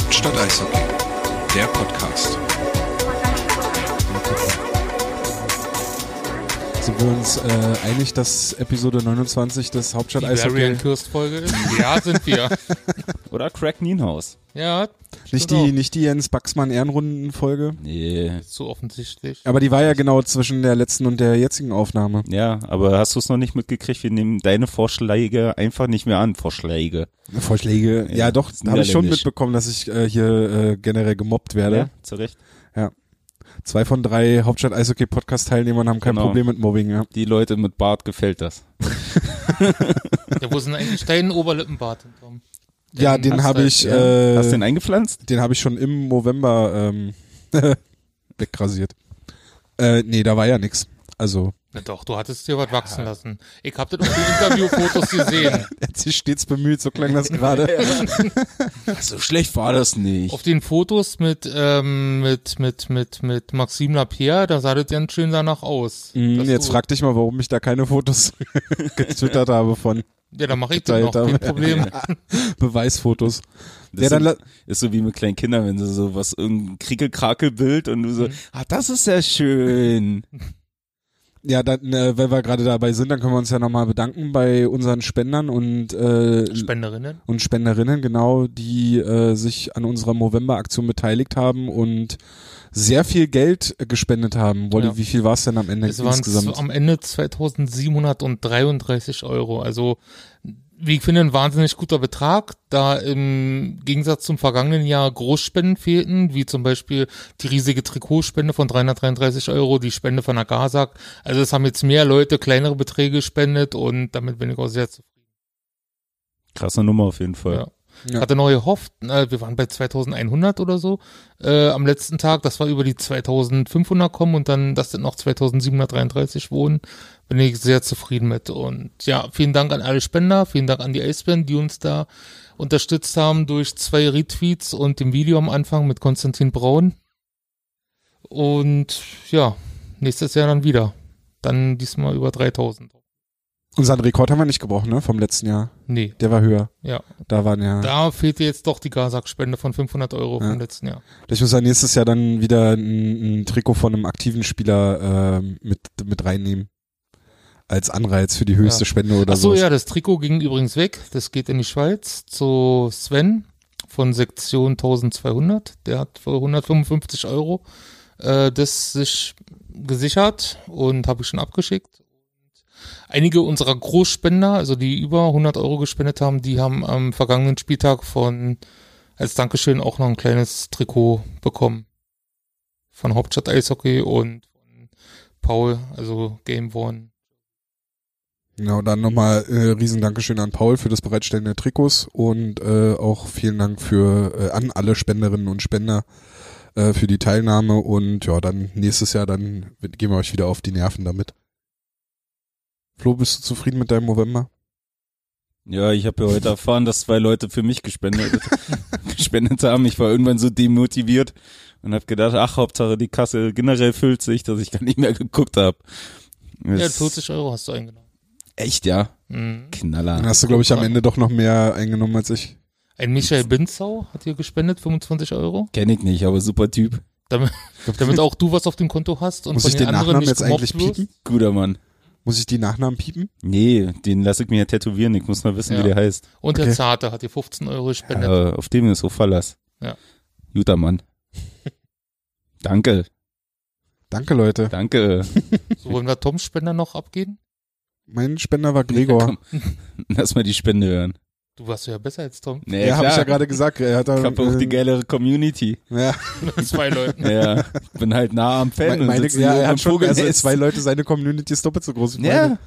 Hauptstadt Eishockey, der Podcast. Sind wir uns äh, einig, dass Episode 29 des Hauptstadt Die Eishockey Varian Kirst-Folge ist? Ja, sind wir. Oder Craig Nienhaus. Ja, nicht die, nicht die Jens Baxmann Ehrenrunden-Folge? Nee. so offensichtlich. Aber die war ja genau zwischen der letzten und der jetzigen Aufnahme. Ja, aber hast du es noch nicht mitgekriegt? Wir nehmen deine Vorschläge einfach nicht mehr an. Vorschläge. Vorschläge. Ja, Ja, doch, habe ich schon mitbekommen, dass ich äh, hier äh, generell gemobbt werde. Ja, zu Recht. Zwei von drei Hauptstadt Eishockey Podcast Teilnehmern haben kein Genau. Problem mit Mobbing, ja. Die Leute mit Bart gefällt das. Ja, wo sind eigentlich dein Oberlippenbart? Tom? Ja, den habe ich Ja. äh, Hast du den eingepflanzt? den habe ich schon im November ähm, wegrasiert. Äh, nee, da war ja nix. Also, Na doch, du hattest dir was wachsen lassen. Ich hab das auf den Interviewfotos gesehen. er hat sich stets bemüht, so klang das gerade. So schlecht war das nicht. Auf den Fotos mit, ähm, mit, mit, mit, mit Maxime Lapierre, da sah das ganz schön danach aus. Dass Jetzt du- frag dich mal, warum ich da keine Fotos getwittert habe von Ja, dann mache ich das noch, kein. Problem. Beweisfotos. Das Ja, dann la- ist, ist so wie mit kleinen Kindern, wenn sie so was, irgendein Kriegelkrakelbild und du so, ah, das ist ja schön. Ja, dann, äh, wenn wir gerade dabei sind, dann können wir uns ja nochmal bedanken bei unseren Spendern und, äh, Spenderinnen. und Spenderinnen, genau, die äh, sich an unserer Movember-Aktion beteiligt haben und sehr viel Geld äh, gespendet haben. Wolli, Ja. wie viel war es denn am Ende Es waren insgesamt? z- am Ende 2733 Euro. Also, wie ich finde, ein wahnsinnig guter Betrag, da im Gegensatz zum vergangenen Jahr Großspenden fehlten, wie zum Beispiel die riesige Trikotspende von 333 Euro, die Spende von Agasak. Also es haben jetzt mehr Leute kleinere Beträge gespendet und damit bin ich auch sehr zufrieden. Krasse Nummer auf jeden Fall. Ja. Ja. Hatte neu gehofft, äh, wir waren bei 2100 oder so äh, am letzten Tag, das war über die 2500 kommen und dann, dass das noch 2733 wohnen, bin ich sehr zufrieden mit. Und ja, vielen Dank an alle Spender, vielen Dank an die Aceband, die uns da unterstützt haben durch zwei Retweets und dem Video am Anfang mit Konstantin Braun. Und ja, nächstes Jahr dann wieder. Dann diesmal über 3000. Unseren Rekord haben wir nicht gebrochen, ne, vom letzten Jahr. Nee, Der war höher. ja. Da waren ja. Da fehlte jetzt doch die Gasak-Spende von 500 Euro Ja. vom letzten Jahr. Ich muss ja nächstes Jahr dann wieder ein, ein Trikot von einem aktiven Spieler äh, mit, mit reinnehmen. Als Anreiz für die höchste Ja. Spende oder Ach so, sowas. ja, das Trikot ging übrigens weg. Das geht in die Schweiz zu Sven von Sektion 1200. Der hat für 155 Euro äh, das sich gesichert und habe ich schon abgeschickt. Einige unserer Großspender, also die über 100 Euro gespendet haben, die haben am vergangenen Spieltag von als Dankeschön auch noch ein kleines Trikot bekommen. Von Hauptstadt Eishockey und von Paul, also Game One. Genau, dann nochmal äh, riesen Dankeschön an Paul für das Bereitstellen der Trikots und äh, auch vielen Dank für äh, an alle Spenderinnen und Spender äh, für die Teilnahme und ja, dann nächstes Jahr dann gehen wir euch wieder auf die Nerven damit. Flo, bist du zufrieden mit deinem November? Ja, ich habe ja heute erfahren, dass zwei Leute für mich gespendet, gespendet haben. Ich war irgendwann so demotiviert und habe gedacht, ach, Hauptsache die Kasse generell füllt sich, dass ich gar nicht mehr geguckt habe. Ja, 40 Euro hast du eingenommen. Echt, ja? Mhm. Knaller. Dann hast du, glaube ich, am Ende doch noch mehr eingenommen als ich. Ein Michael Binzau hat dir gespendet, 25 Euro. Kenn ich nicht, aber super Typ. Damit, damit auch du was auf dem Konto hast und Muss von ich den, den anderen Nachnamen nicht jetzt eigentlich wirst. piepen? Guter Mann. Muss ich die Nachnamen piepen? Nee, den lasse ich mir ja tätowieren. Ich muss noch wissen, Ja. wie der heißt. Und Okay. der Zarte hat dir 15 Euro gespendet. Äh, auf dem ist so Verlass. Ja. Guter Mann. Danke, Danke, Leute. danke. So wollen wir Toms Spender noch abgeben? Mein Spender war Gregor. Lass mal die Spende hören. Du warst ja besser als Tom. Nee, ja, habe ich ja gerade gesagt. Er hat Ich habe auch äh, die geilere Community. ja, Zwei Leuten. Ja, ich bin halt nah am Fan. meine, und meine, sitze ja, er hat schon, also zwei Leute, seine Community ist doppelt so groß wie meine. Ja,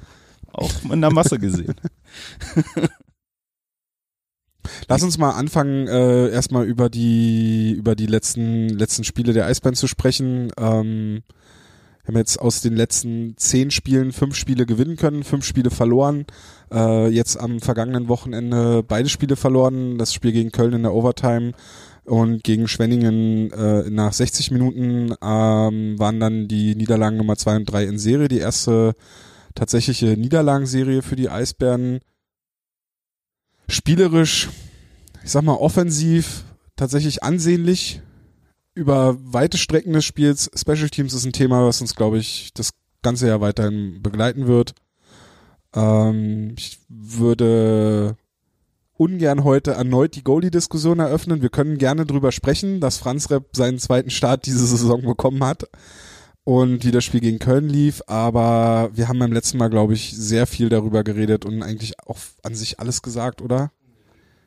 auch in der Masse gesehen. Lass uns mal anfangen, äh, erstmal über die über die letzten letzten Spiele der Eisbären zu sprechen. Ähm, haben jetzt aus den letzten zehn Spielen fünf Spiele gewinnen können, fünf Spiele verloren. Äh, jetzt am vergangenen Wochenende beide Spiele verloren. Das Spiel gegen Köln in der Overtime und gegen Schwenningen äh, nach 60 Minuten ähm, waren dann die Niederlagen Nummer zwei und drei in Serie. Die erste tatsächliche Niederlagenserie für die Eisbären. Spielerisch, ich sag mal offensiv, tatsächlich ansehnlich über weite Strecken des Spiels. Special Teams ist ein Thema, was uns, glaube ich, das ganze Jahr weiterhin begleiten wird. Ähm, ich würde ungern heute erneut die Goalie-Diskussion eröffnen. Wir können gerne drüber sprechen, dass Franz Repp seinen zweiten Start diese Saison bekommen hat und wie das Spiel gegen Köln lief, aber wir haben beim letzten Mal, glaube ich, sehr viel darüber geredet und eigentlich auch an sich alles gesagt, oder?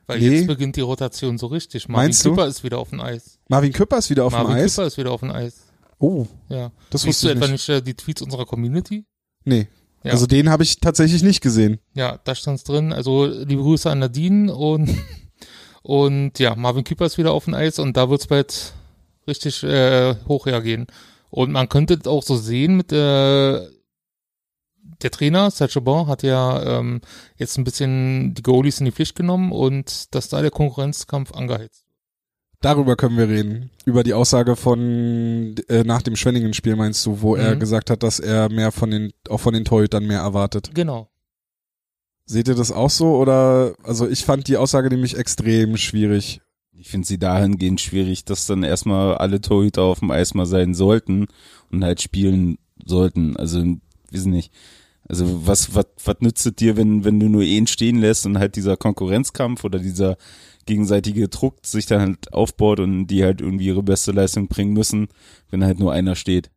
Weil Nee. jetzt beginnt die Rotation so richtig. Marvin Meinst du? Küpper ist wieder auf dem Eis. Marvin Küpper ist wieder auf Marvin dem Eis. Küpper ist wieder auf dem Eis. Oh, Ja. das Siehst wusste du ich etwa nicht. nicht äh, die Tweets unserer Community? Nee. Ja. Also den habe ich tatsächlich nicht gesehen. Ja, da stand's drin. Also liebe Grüße an Nadine und und ja, Marvin Küpper ist wieder auf dem Eis und da wird's bald richtig äh, hoch hergehen. Und man könnte es auch so sehen mit der der Trainer, Sergio Bon, hat ja ähm, jetzt ein bisschen die Goalies in die Pflicht genommen und dass da der Konkurrenzkampf angeheizt. Darüber können wir reden. Über die Aussage von äh, nach dem Schwenningen-Spiel meinst du, wo er Mhm. gesagt hat, dass er mehr von den auch von den Torhütern mehr erwartet. Genau. Seht ihr das auch so oder also ich fand die Aussage nämlich extrem schwierig. Ich finde sie dahingehend schwierig, dass dann erstmal alle Torhüter auf dem Eis mal sein sollten und halt spielen sollten. Also, wissen nicht. Also, was, was, was nützt es dir, wenn, wenn du nur ihn stehen lässt und halt dieser Konkurrenzkampf oder dieser gegenseitige Druck sich dann halt aufbaut und die halt irgendwie ihre beste Leistung bringen müssen, wenn halt nur einer steht.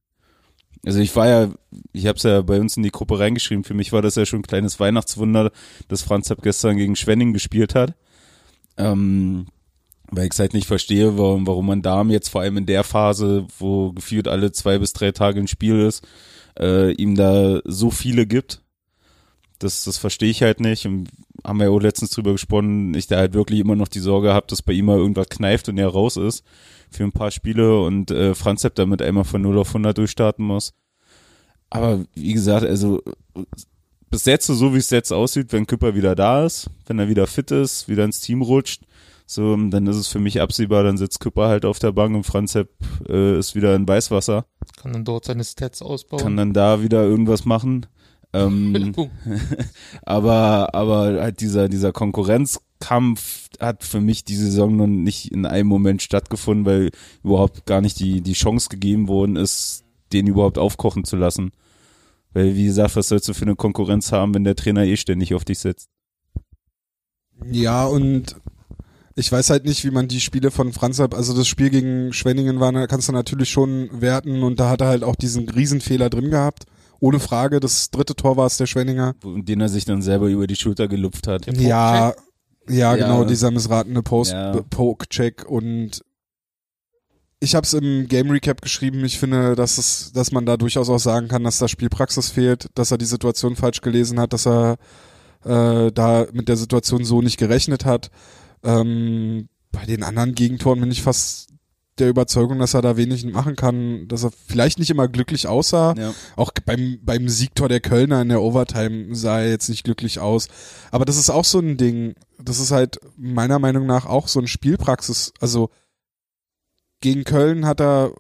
Also ich war ja, ich habe es ja bei uns in die Gruppe reingeschrieben, für mich war das ja schon ein kleines Weihnachtswunder, dass Franz Zapp gestern gegen Schwenning gespielt hat. Ähm, weil ich es halt nicht verstehe, warum, warum man Darm jetzt vor allem in der Phase, wo gefühlt alle zwei bis drei Tage ein Spiel ist, äh, ihm da so viele gibt. Das, das verstehe ich halt nicht. Und haben wir ja auch letztens drüber gesprochen, ich da halt wirklich immer noch die Sorge habe, dass bei ihm mal irgendwas kneift und er raus ist für ein paar Spiele und äh, Franz Sepp damit einmal von 0 auf 100 durchstarten muss. Aber wie gesagt, also bis jetzt, so wie es jetzt aussieht, wenn Küpper wieder da ist, wenn er wieder fit ist, wieder ins Team rutscht, so, dann ist es für mich absehbar, dann sitzt Küpper halt auf der Bank und Franz Sepp äh, ist wieder in Weißwasser, Kann dann dort seine Stats ausbauen. kann dann da wieder irgendwas machen. Ähm, aber, aber halt dieser, dieser Konkurrenzkampf hat für mich die Saison noch nicht in einem Moment stattgefunden, weil überhaupt gar nicht die, die Chance gegeben worden ist, den überhaupt aufkochen zu lassen. Weil, wie gesagt, was sollst du für eine Konkurrenz haben, wenn der Trainer eh ständig auf dich setzt? Ja, und ich weiß halt nicht, wie man die Spiele von Franz also das Spiel gegen Schwenningen war, da kannst du natürlich schon werten und da hat er halt auch diesen Riesenfehler drin gehabt. Ohne Frage, das dritte Tor war es der Schwenninger. Den er sich dann selber über die Schulter gelupft hat. Ja, ja, Ja. genau, dieser missratene Post Ja. Poke-Check und ich habe es im Game Recap geschrieben. Ich finde, dass es, dass man da durchaus auch sagen kann, dass da Spielpraxis fehlt, dass er die Situation falsch gelesen hat, dass er äh, da mit der Situation so nicht gerechnet hat. Ähm, bei den anderen Gegentoren bin ich fast der Überzeugung, dass er da wenig machen kann, dass er vielleicht nicht immer glücklich aussah. Ja. Auch beim, beim Siegtor der Kölner in der Overtime sah er jetzt nicht glücklich aus. Aber das ist auch so ein Ding. Das ist halt meiner Meinung nach auch so ein Spielpraxis. Also gegen Köln hat er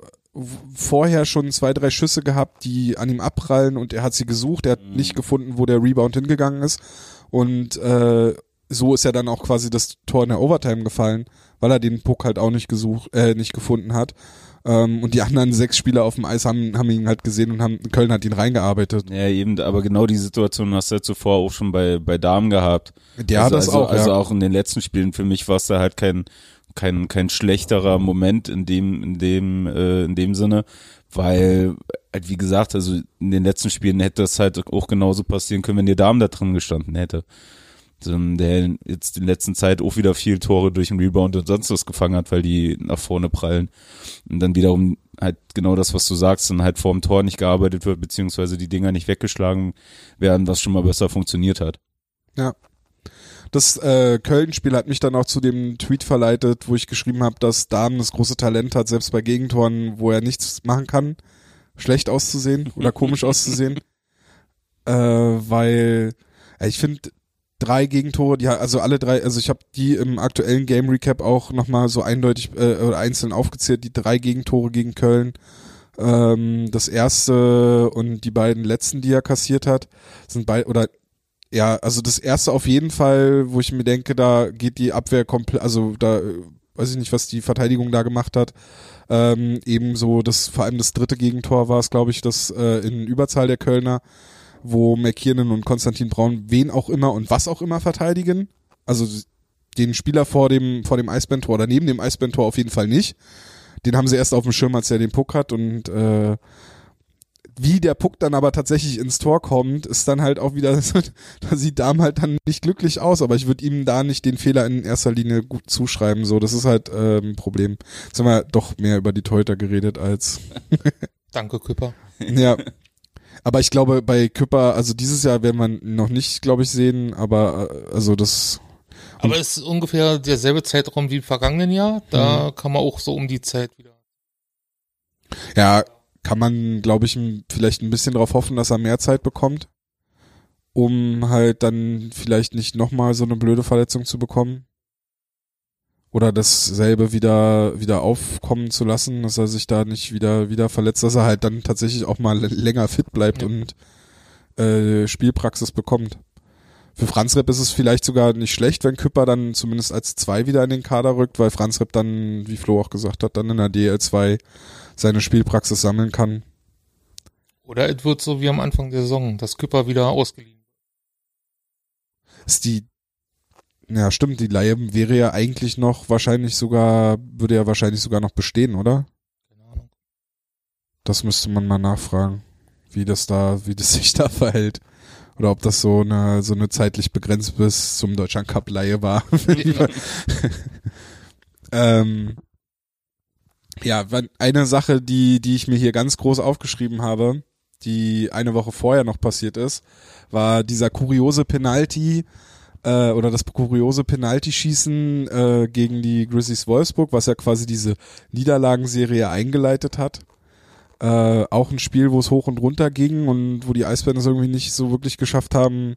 vorher schon zwei, drei Schüsse gehabt, die an ihm abprallen und er hat sie gesucht. Er hat Mhm. nicht gefunden, wo der Rebound hingegangen ist. Und äh, so ist ja dann auch quasi das Tor in der Overtime gefallen, weil er den Puck halt auch nicht gesucht, äh, nicht gefunden hat. Ähm, und die anderen sechs Spieler auf dem Eis haben, haben ihn halt gesehen und haben, Köln hat ihn reingearbeitet. Ja, eben, aber genau die Situation hast du ja zuvor auch schon bei, bei Damen gehabt. Der hat also, das also, auch, Also ja. auch in den letzten Spielen für mich war es da halt kein, kein, kein schlechterer Moment in dem, in dem, äh, in dem Sinne, weil, halt wie gesagt, also in den letzten Spielen hätte das halt auch genauso passieren können, wenn der Damen da drin gestanden hätte. So, der jetzt in letzter Zeit auch wieder viel Tore durch den Rebound und sonst was gefangen hat, weil die nach vorne prallen. Und dann wiederum halt genau das, was du sagst, dann halt vorm Tor nicht gearbeitet wird, beziehungsweise die Dinger nicht weggeschlagen werden, was schon mal besser funktioniert hat. Das äh, Köln-Spiel hat mich dann auch zu dem Tweet verleitet, wo ich geschrieben habe, dass Damen das große Talent hat, selbst bei Gegentoren, wo er nichts machen kann, schlecht auszusehen oder komisch auszusehen. Äh, weil ich finde drei Gegentore, ha- also alle drei, also ich habe die im aktuellen Game Recap auch nochmal so eindeutig äh, oder einzeln aufgezählt, die drei Gegentore gegen Köln. Ähm, das erste und die beiden letzten, die er kassiert hat, sind bei oder ja, also das erste auf jeden Fall, wo ich mir denke, da geht die Abwehr komplett, also da äh, weiß ich nicht, was die Verteidigung da gemacht hat. Ähm, ebenso das, vor allem das dritte Gegentor war es, glaube ich, das äh, in Überzahl der Kölner, wo McKiernan und Konstantin Braun wen auch immer und was auch immer verteidigen. Also den Spieler vor dem, vor dem Eisbandtor oder neben dem Eisbandtor auf jeden Fall nicht. Den haben sie erst auf dem Schirm, als er den Puck hat und äh, wie der Puck dann aber tatsächlich ins Tor kommt, ist dann halt auch wieder, da sieht Darm halt dann nicht glücklich aus, aber ich würde ihm da nicht den Fehler in erster Linie gut zuschreiben, so, das ist halt äh, ein Problem. Jetzt haben wir doch mehr über die Teuter geredet als, Danke, Küpper. ja. Aber ich glaube, bei Küpper, also dieses Jahr werden wir noch nicht, glaube ich, sehen, aber äh, also das, Aber es ist ungefähr derselbe Zeitraum wie im vergangenen Jahr. Da kann man auch so um die Zeit wieder. ja, kann man, glaube ich, vielleicht ein bisschen darauf hoffen, dass er mehr Zeit bekommt, um halt dann vielleicht nicht nochmal so eine blöde Verletzung zu bekommen. Oder dasselbe wieder, wieder aufkommen zu lassen, dass er sich da nicht wieder, wieder verletzt, dass er halt dann tatsächlich auch mal länger fit bleibt Ja. und äh, Spielpraxis bekommt. Für Franz Repp ist es vielleicht sogar nicht schlecht, wenn Küpper dann zumindest als zwei wieder in den Kader rückt, weil Franz Repp dann, wie Flo auch gesagt hat, dann in der DL2 seine Spielpraxis sammeln kann. Oder es wird so wie am Anfang der Saison, dass Küpper wieder ausgeliehen wird. Ist die, ja stimmt, die Leihe wäre ja eigentlich noch wahrscheinlich sogar, würde ja wahrscheinlich sogar noch bestehen, oder? Keine Ahnung. Das müsste man mal nachfragen, wie das da, wie das sich da verhält. Oder ob das so eine, so eine zeitlich begrenzt bis zum Deutschland Cup Leihe war. ähm, ja, eine Sache, die, die ich mir hier ganz groß aufgeschrieben habe, die eine Woche vorher noch passiert ist, war dieser kuriose Penalty, äh, oder das kuriose Penalty-Schießen äh, gegen die Grizzlies Wolfsburg, was ja quasi diese Niederlagenserie eingeleitet hat. Äh, auch ein Spiel, wo es hoch und runter ging und wo die Eisbären es irgendwie nicht so wirklich geschafft haben,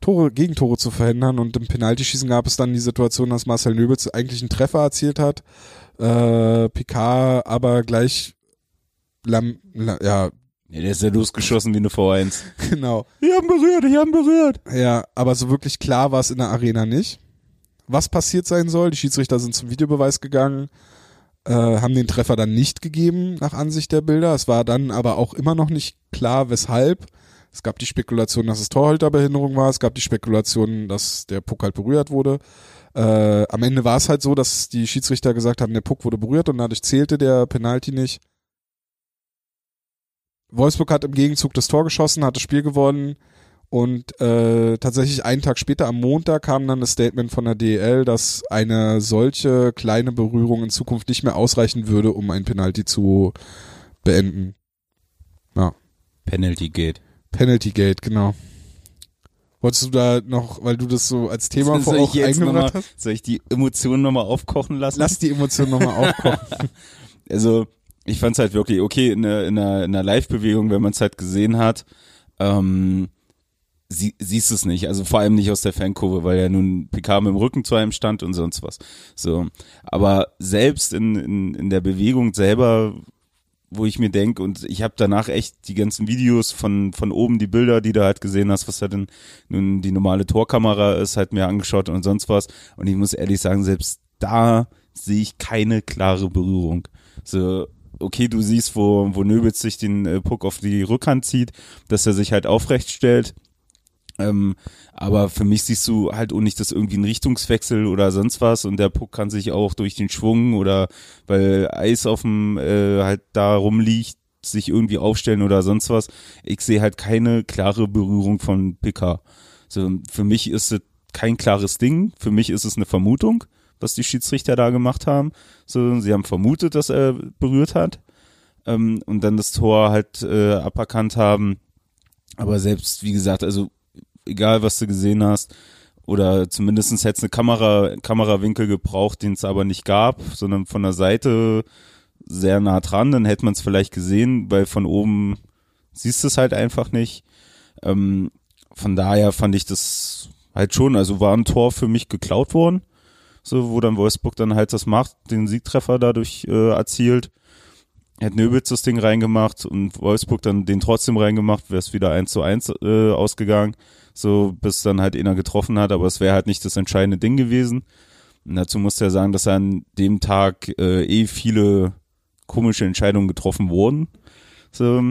Tore, Gegentore zu verhindern. Und im Penaltyschießen gab es dann die Situation, dass Marcel Nöbels eigentlich einen Treffer erzielt hat. Äh, Picard aber gleich Lam, la, ja, Nee, der ist ja losgeschossen wie eine V1. genau. Die haben berührt, die haben berührt. Ja, aber so wirklich klar war es in der Arena nicht. Was passiert sein soll, die Schiedsrichter sind zum Videobeweis gegangen, äh, haben den Treffer dann nicht gegeben nach Ansicht der Bilder. Es war dann aber auch immer noch nicht klar, weshalb. Es gab die Spekulation, dass es Torhüterbehinderung war. Es gab die Spekulation, dass der Puck halt berührt wurde. Äh, am Ende war es halt so, dass die Schiedsrichter gesagt haben, der Puck wurde berührt und dadurch zählte der Penalty nicht. Wolfsburg hat im Gegenzug das Tor geschossen, hat das Spiel gewonnen und äh, tatsächlich einen Tag später am Montag kam dann das Statement von der DEL, dass eine solche kleine Berührung in Zukunft nicht mehr ausreichen würde, um ein Penalty zu beenden. Penalty Gate. Penalty Gate, genau. Wolltest du da noch, weil du das so als Thema vor soll auch jetzt nochmal, eingebracht hast? soll ich die Emotionen nochmal aufkochen lassen? Lass die Emotionen nochmal aufkochen. also ich fand's halt wirklich okay in in der, in der Live-Bewegung, wenn man es halt gesehen hat, ähm, sie, siehst es nicht. Also vor allem nicht aus der Fankurve, weil ja nun PK mit dem Rücken zu einem stand und sonst was. So, aber selbst in, in, in der Bewegung selber wo ich mir denke, und ich habe danach echt die ganzen Videos von, von oben, die Bilder, die du halt gesehen hast, was halt in, nun die normale Torkamera ist, halt mir angeschaut und sonst was. Und ich muss ehrlich sagen, selbst da sehe ich keine klare Berührung. So, okay, du siehst, wo, wo Nöbels sich den äh, Puck auf die Rückhand zieht, dass er sich halt aufrecht stellt. Ähm, aber für mich siehst du halt auch nicht, dass irgendwie ein Richtungswechsel oder sonst was und der Puck kann sich auch durch den Schwung oder weil Eis auf dem äh, halt da rumliegt, sich irgendwie aufstellen oder sonst was. Ich sehe halt keine klare Berührung von PK. So, für mich ist es kein klares Ding. Für mich ist es eine Vermutung, was die Schiedsrichter da gemacht haben. So, sie haben vermutet, dass er berührt hat ähm, und dann das Tor halt äh, aberkannt haben. Aber selbst, wie gesagt, also egal was du gesehen hast, oder zumindestens hätte es eine Kamera, Kamerawinkel gebraucht, den es aber nicht gab, sondern von der Seite sehr nah dran, dann hätte man es vielleicht gesehen, weil von oben siehst du es halt einfach nicht. Ähm, von daher fand ich das halt schon, also war ein Tor für mich geklaut worden, so wo dann Wolfsburg dann halt das macht, den Siegtreffer dadurch äh, erzielt. Hätte Nöbitz das Ding reingemacht und Wolfsburg dann den trotzdem reingemacht, wäre es wieder eins zu eins äh, ausgegangen, so bis dann halt einer getroffen hat, aber es wäre halt nicht das entscheidende Ding gewesen. Und dazu muss er sagen, dass an dem Tag äh, eh viele komische Entscheidungen getroffen wurden. So,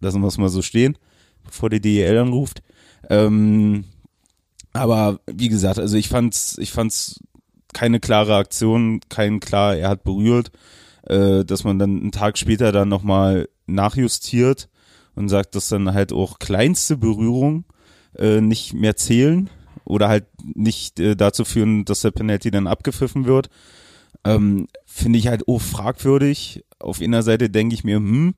lassen wir es mal so stehen, bevor die DEL anruft. Ähm, aber wie gesagt, also ich fand's, ich fand's keine klare Aktion, kein klar, er hat berührt, äh, dass man dann einen Tag später dann nochmal nachjustiert und sagt, dass dann halt auch kleinste Berührung äh, nicht mehr zählen oder halt nicht äh, dazu führen, dass der Penalty dann abgepfiffen wird. Ähm, Finde ich halt auch fragwürdig. Auf einer Seite denke ich mir, hm,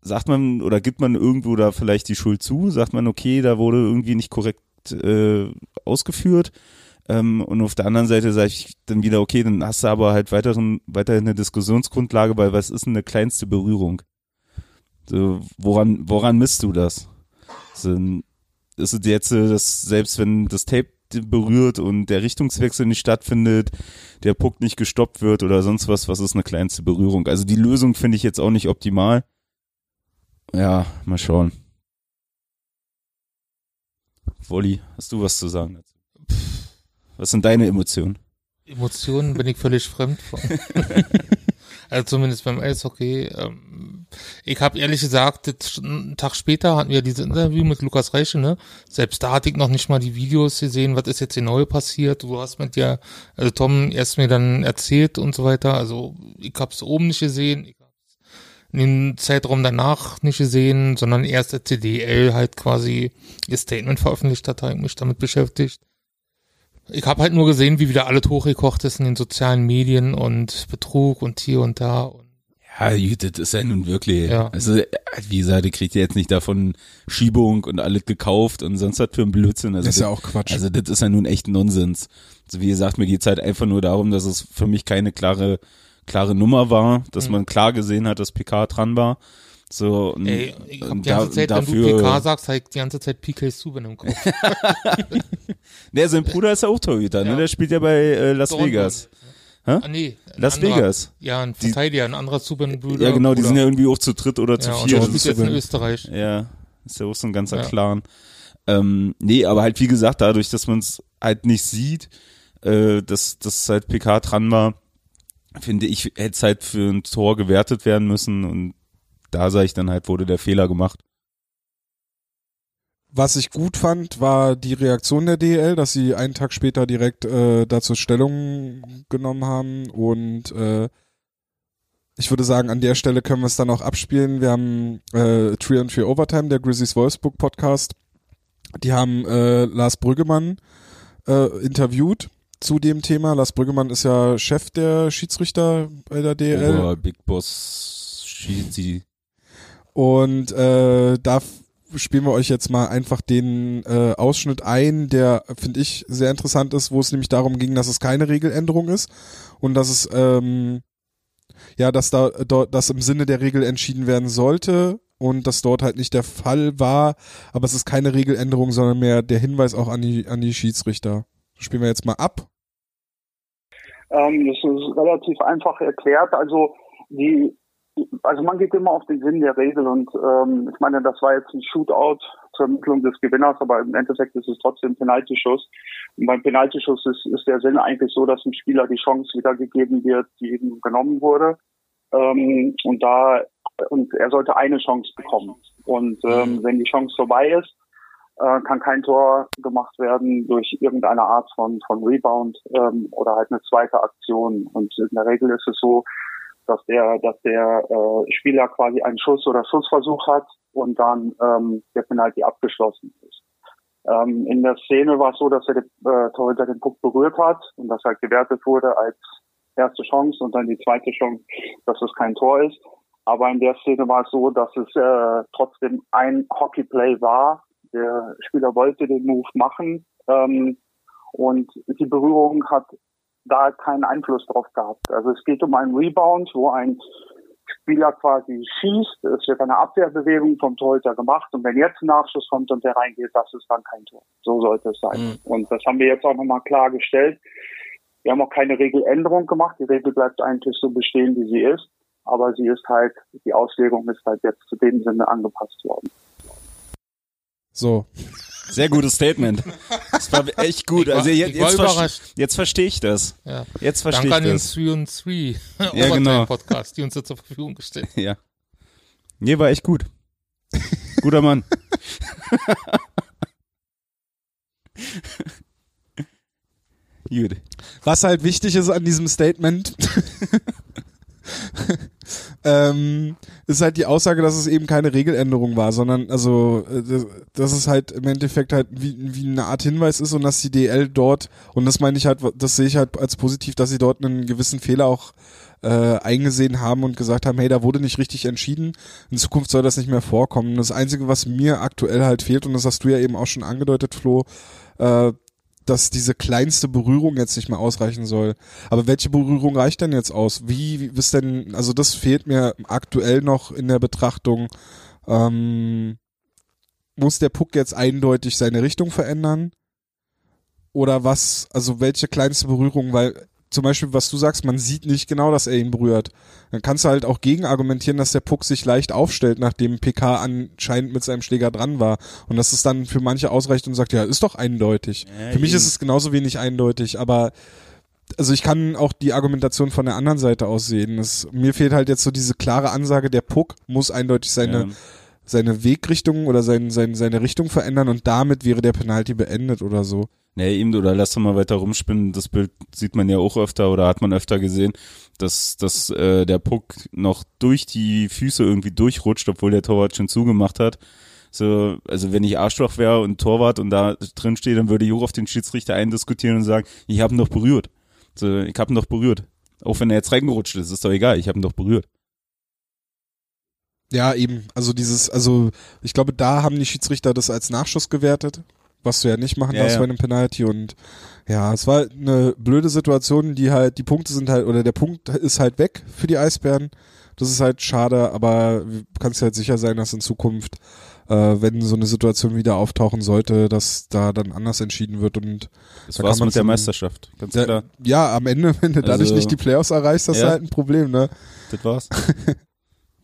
sagt man oder gibt man irgendwo da vielleicht die Schuld zu? Sagt man, okay, da wurde irgendwie nicht korrekt äh, ausgeführt? Ähm, und auf der anderen Seite sage ich dann wieder, okay, dann hast du aber halt weiterhin, weiterhin eine Diskussionsgrundlage, weil was ist denn eine kleinste Berührung? So, woran, woran misst du das? So, ist es jetzt, dass selbst wenn das Tape berührt und der Richtungswechsel nicht stattfindet, der Puck nicht gestoppt wird oder sonst was, was ist eine kleinste Berührung? Also die Lösung finde ich jetzt auch nicht optimal. Ja, mal schauen. Wolli, hast du was zu sagen dazu? Was sind deine Emotionen? Emotionen bin ich völlig fremd von. also zumindest beim Eishockey. Ähm, ich habe ehrlich gesagt, einen Tag später hatten wir dieses Interview mit Lukas Reiche, ne? Selbst da hatte ich noch nicht mal die Videos gesehen, was ist jetzt hier neu passiert. Du hast mit dir, also Tom erst mir dann erzählt und so weiter. Also ich hab's oben nicht gesehen, ich hab's in den Zeitraum danach nicht gesehen, sondern erst der CDL halt quasi ihr Statement veröffentlicht hat, habe ich mich damit beschäftigt. Ich habe halt nur gesehen, wie wieder alles hochgekocht ist in den sozialen Medien und Betrug und hier und da. Und ja, das ist ja nun wirklich, Ja. also wie gesagt, ihr kriegt ja jetzt nicht davon Schiebung und alles gekauft und sonst was für ein Blödsinn. Also ist ja auch Quatsch. Also das ist ja nun echt Nonsens. Also wie gesagt, mir geht's halt einfach nur darum, dass es für mich keine klare, klare Nummer war, dass Mhm. man klar gesehen hat, dass PK dran war. So, und, ey, ich hab die ganze da- Zeit, dafür, wenn du PK sagst, ich die ganze Zeit PK Subban im Kopf. Der, sein Bruder ist ja auch Torhüter, ne? Der spielt ja bei äh, Las Dortmund. Vegas. Ah, nee. Las anderer- Vegas. Ja, ein Verteidiger, ein anderer Subban-Bruder. Ja, genau, die Bruder. sind ja irgendwie auch zu dritt oder zu ja, und vier. der Das spielt ist jetzt in Österreich. Ja, ist ja auch so ein ganzer Ja. Clan. Ähm, nee, aber halt wie gesagt, dadurch, dass man es halt nicht sieht, äh, dass dass halt PK dran war, finde ich, hätte es halt für ein Tor gewertet werden müssen und da sage ich dann halt, wurde der Fehler gemacht. Was ich gut fand, war die Reaktion der DL, dass sie einen Tag später direkt äh, dazu Stellung genommen haben und äh, ich würde sagen, an der Stelle können wir es dann auch abspielen. Wir haben äh, Tree and Tree Overtime, der Grizzlies Wolfsburg Podcast. Die haben äh, Lars Brüggemann äh, interviewt zu dem Thema. Lars Brüggemann ist ja Chef der Schiedsrichter bei der DL. Ober Big Boss Schizi. Und äh, da spielen wir euch jetzt mal einfach den äh, Ausschnitt ein, der, finde ich, sehr interessant ist, wo es nämlich darum ging, dass es keine Regeländerung ist und dass es, ähm, ja, dass da dort, dass im Sinne der Regel entschieden werden sollte und das dort halt nicht der Fall war, aber es ist keine Regeländerung, sondern mehr der Hinweis auch an die, an die Schiedsrichter. Spielen wir jetzt mal ab. Ähm, das ist relativ einfach erklärt. Also die, also man geht immer auf den Sinn der Regel und ähm, ich meine, das war jetzt ein Shootout zur Ermittlung des Gewinners, aber im Endeffekt ist es trotzdem ein Penaltyschuss. Und beim Penaltyschuss ist, ist der Sinn eigentlich so, dass dem Spieler die Chance wiedergegeben wird, die ihm genommen wurde. Ähm, und da und er sollte eine Chance bekommen. Und ähm, wenn die Chance vorbei ist, äh, kann kein Tor gemacht werden durch irgendeine Art von, von Rebound ähm, oder halt eine zweite Aktion. Und in der Regel ist es so, dass der, dass der äh, Spieler quasi einen Schuss oder Schussversuch hat und dann ähm, der Penalty abgeschlossen ist. Ähm, in der Szene war es so, dass er den äh, Torhüter den Puck berührt hat und das halt gewertet wurde als erste Chance und dann die zweite Chance, dass es kein Tor ist. Aber in der Szene war es so, dass es äh, trotzdem ein Hockeyplay war. Der Spieler wollte den Move machen ähm, und die Berührung hat da keinen Einfluss drauf gehabt. Also es geht um einen Rebound, wo ein Spieler quasi schießt, es wird eine Abwehrbewegung vom Torhüter gemacht und wenn jetzt ein Nachschuss kommt und der reingeht, das ist dann kein Tor. So sollte es sein. Mhm. Und das haben wir jetzt auch nochmal klargestellt. Wir haben auch keine Regeländerung gemacht. Die Regel bleibt eigentlich so bestehen, wie sie ist. Aber sie ist halt, die Auslegung ist halt jetzt zu dem Sinne angepasst worden. So. Sehr gutes Statement. Das war echt gut. Also jetzt, jetzt, überrascht. jetzt verstehe ich das. Ja. Jetzt verstehe Danke an ich den das. 3 on 3 Ja, genau. Podcast, die uns jetzt zur Verfügung gestellt. Ja. Nee, war echt gut. Guter Mann. gut. Was halt wichtig ist an diesem Statement, ähm, ist halt die Aussage, dass es eben keine Regeländerung war, sondern also äh, das- dass es halt im Endeffekt halt wie, wie eine Art Hinweis ist und dass die DL dort, und das meine ich halt, das sehe ich halt als positiv, dass sie dort einen gewissen Fehler auch äh, eingesehen haben und gesagt haben, hey, da wurde nicht richtig entschieden, in Zukunft soll das nicht mehr vorkommen. Das Einzige, was mir aktuell halt fehlt, und das hast du ja eben auch schon angedeutet, Flo, äh, dass diese kleinste Berührung jetzt nicht mehr ausreichen soll. Aber welche Berührung reicht denn jetzt aus? Wie, wie ist denn, also das fehlt mir aktuell noch in der Betrachtung. Ähm, muss der Puck jetzt eindeutig seine Richtung verändern? Oder was, also welche kleinste Berührung, weil zum Beispiel, was du sagst, man sieht nicht genau, dass er ihn berührt. Dann kannst du halt auch gegen argumentieren, dass der Puck sich leicht aufstellt, nachdem PK anscheinend mit seinem Schläger dran war. Und dass es dann für manche ausreicht und sagt, ja, ist doch eindeutig. Ja, für mich ist es genauso wenig eindeutig, aber also ich kann auch die Argumentation von der anderen Seite aus sehen. Es, mir fehlt halt jetzt so diese klare Ansage, der Puck muss eindeutig seine, Ja. Seine Wegrichtung oder sein, sein, seine Richtung verändern und damit wäre der Penalty beendet oder so. Nee, eben, oder lass doch mal weiter rumspinnen. Das Bild sieht man ja auch öfter oder hat man öfter gesehen, dass, dass äh, der Puck noch durch die Füße irgendwie durchrutscht, obwohl der Torwart schon zugemacht hat. So, also wenn ich Arschloch wäre und Torwart und da drin stehe, dann würde ich auch auf den Schiedsrichter eindiskutieren und sagen, ich habe ihn doch berührt. So, ich habe ihn doch berührt. Auch wenn er jetzt reingerutscht ist, ist doch egal, ich habe ihn doch berührt. Ja, eben. Also dieses, also ich glaube, da haben die Schiedsrichter das als Nachschuss gewertet, was du ja nicht machen Ja, darfst ja. bei einem Penalty und ja, es war eine blöde Situation, die halt, die Punkte sind halt, oder der Punkt ist halt weg für die Eisbären. Das ist halt schade, aber du kannst halt sicher sein, dass in Zukunft, äh, wenn so eine Situation wieder auftauchen sollte, dass da dann anders entschieden wird und Das Da war's mit der Meisterschaft. Ganz der, klar. ja, am Ende, wenn du dadurch Also- nicht die Playoffs erreichst, du Ja. halt ein Problem, ne? Das war's.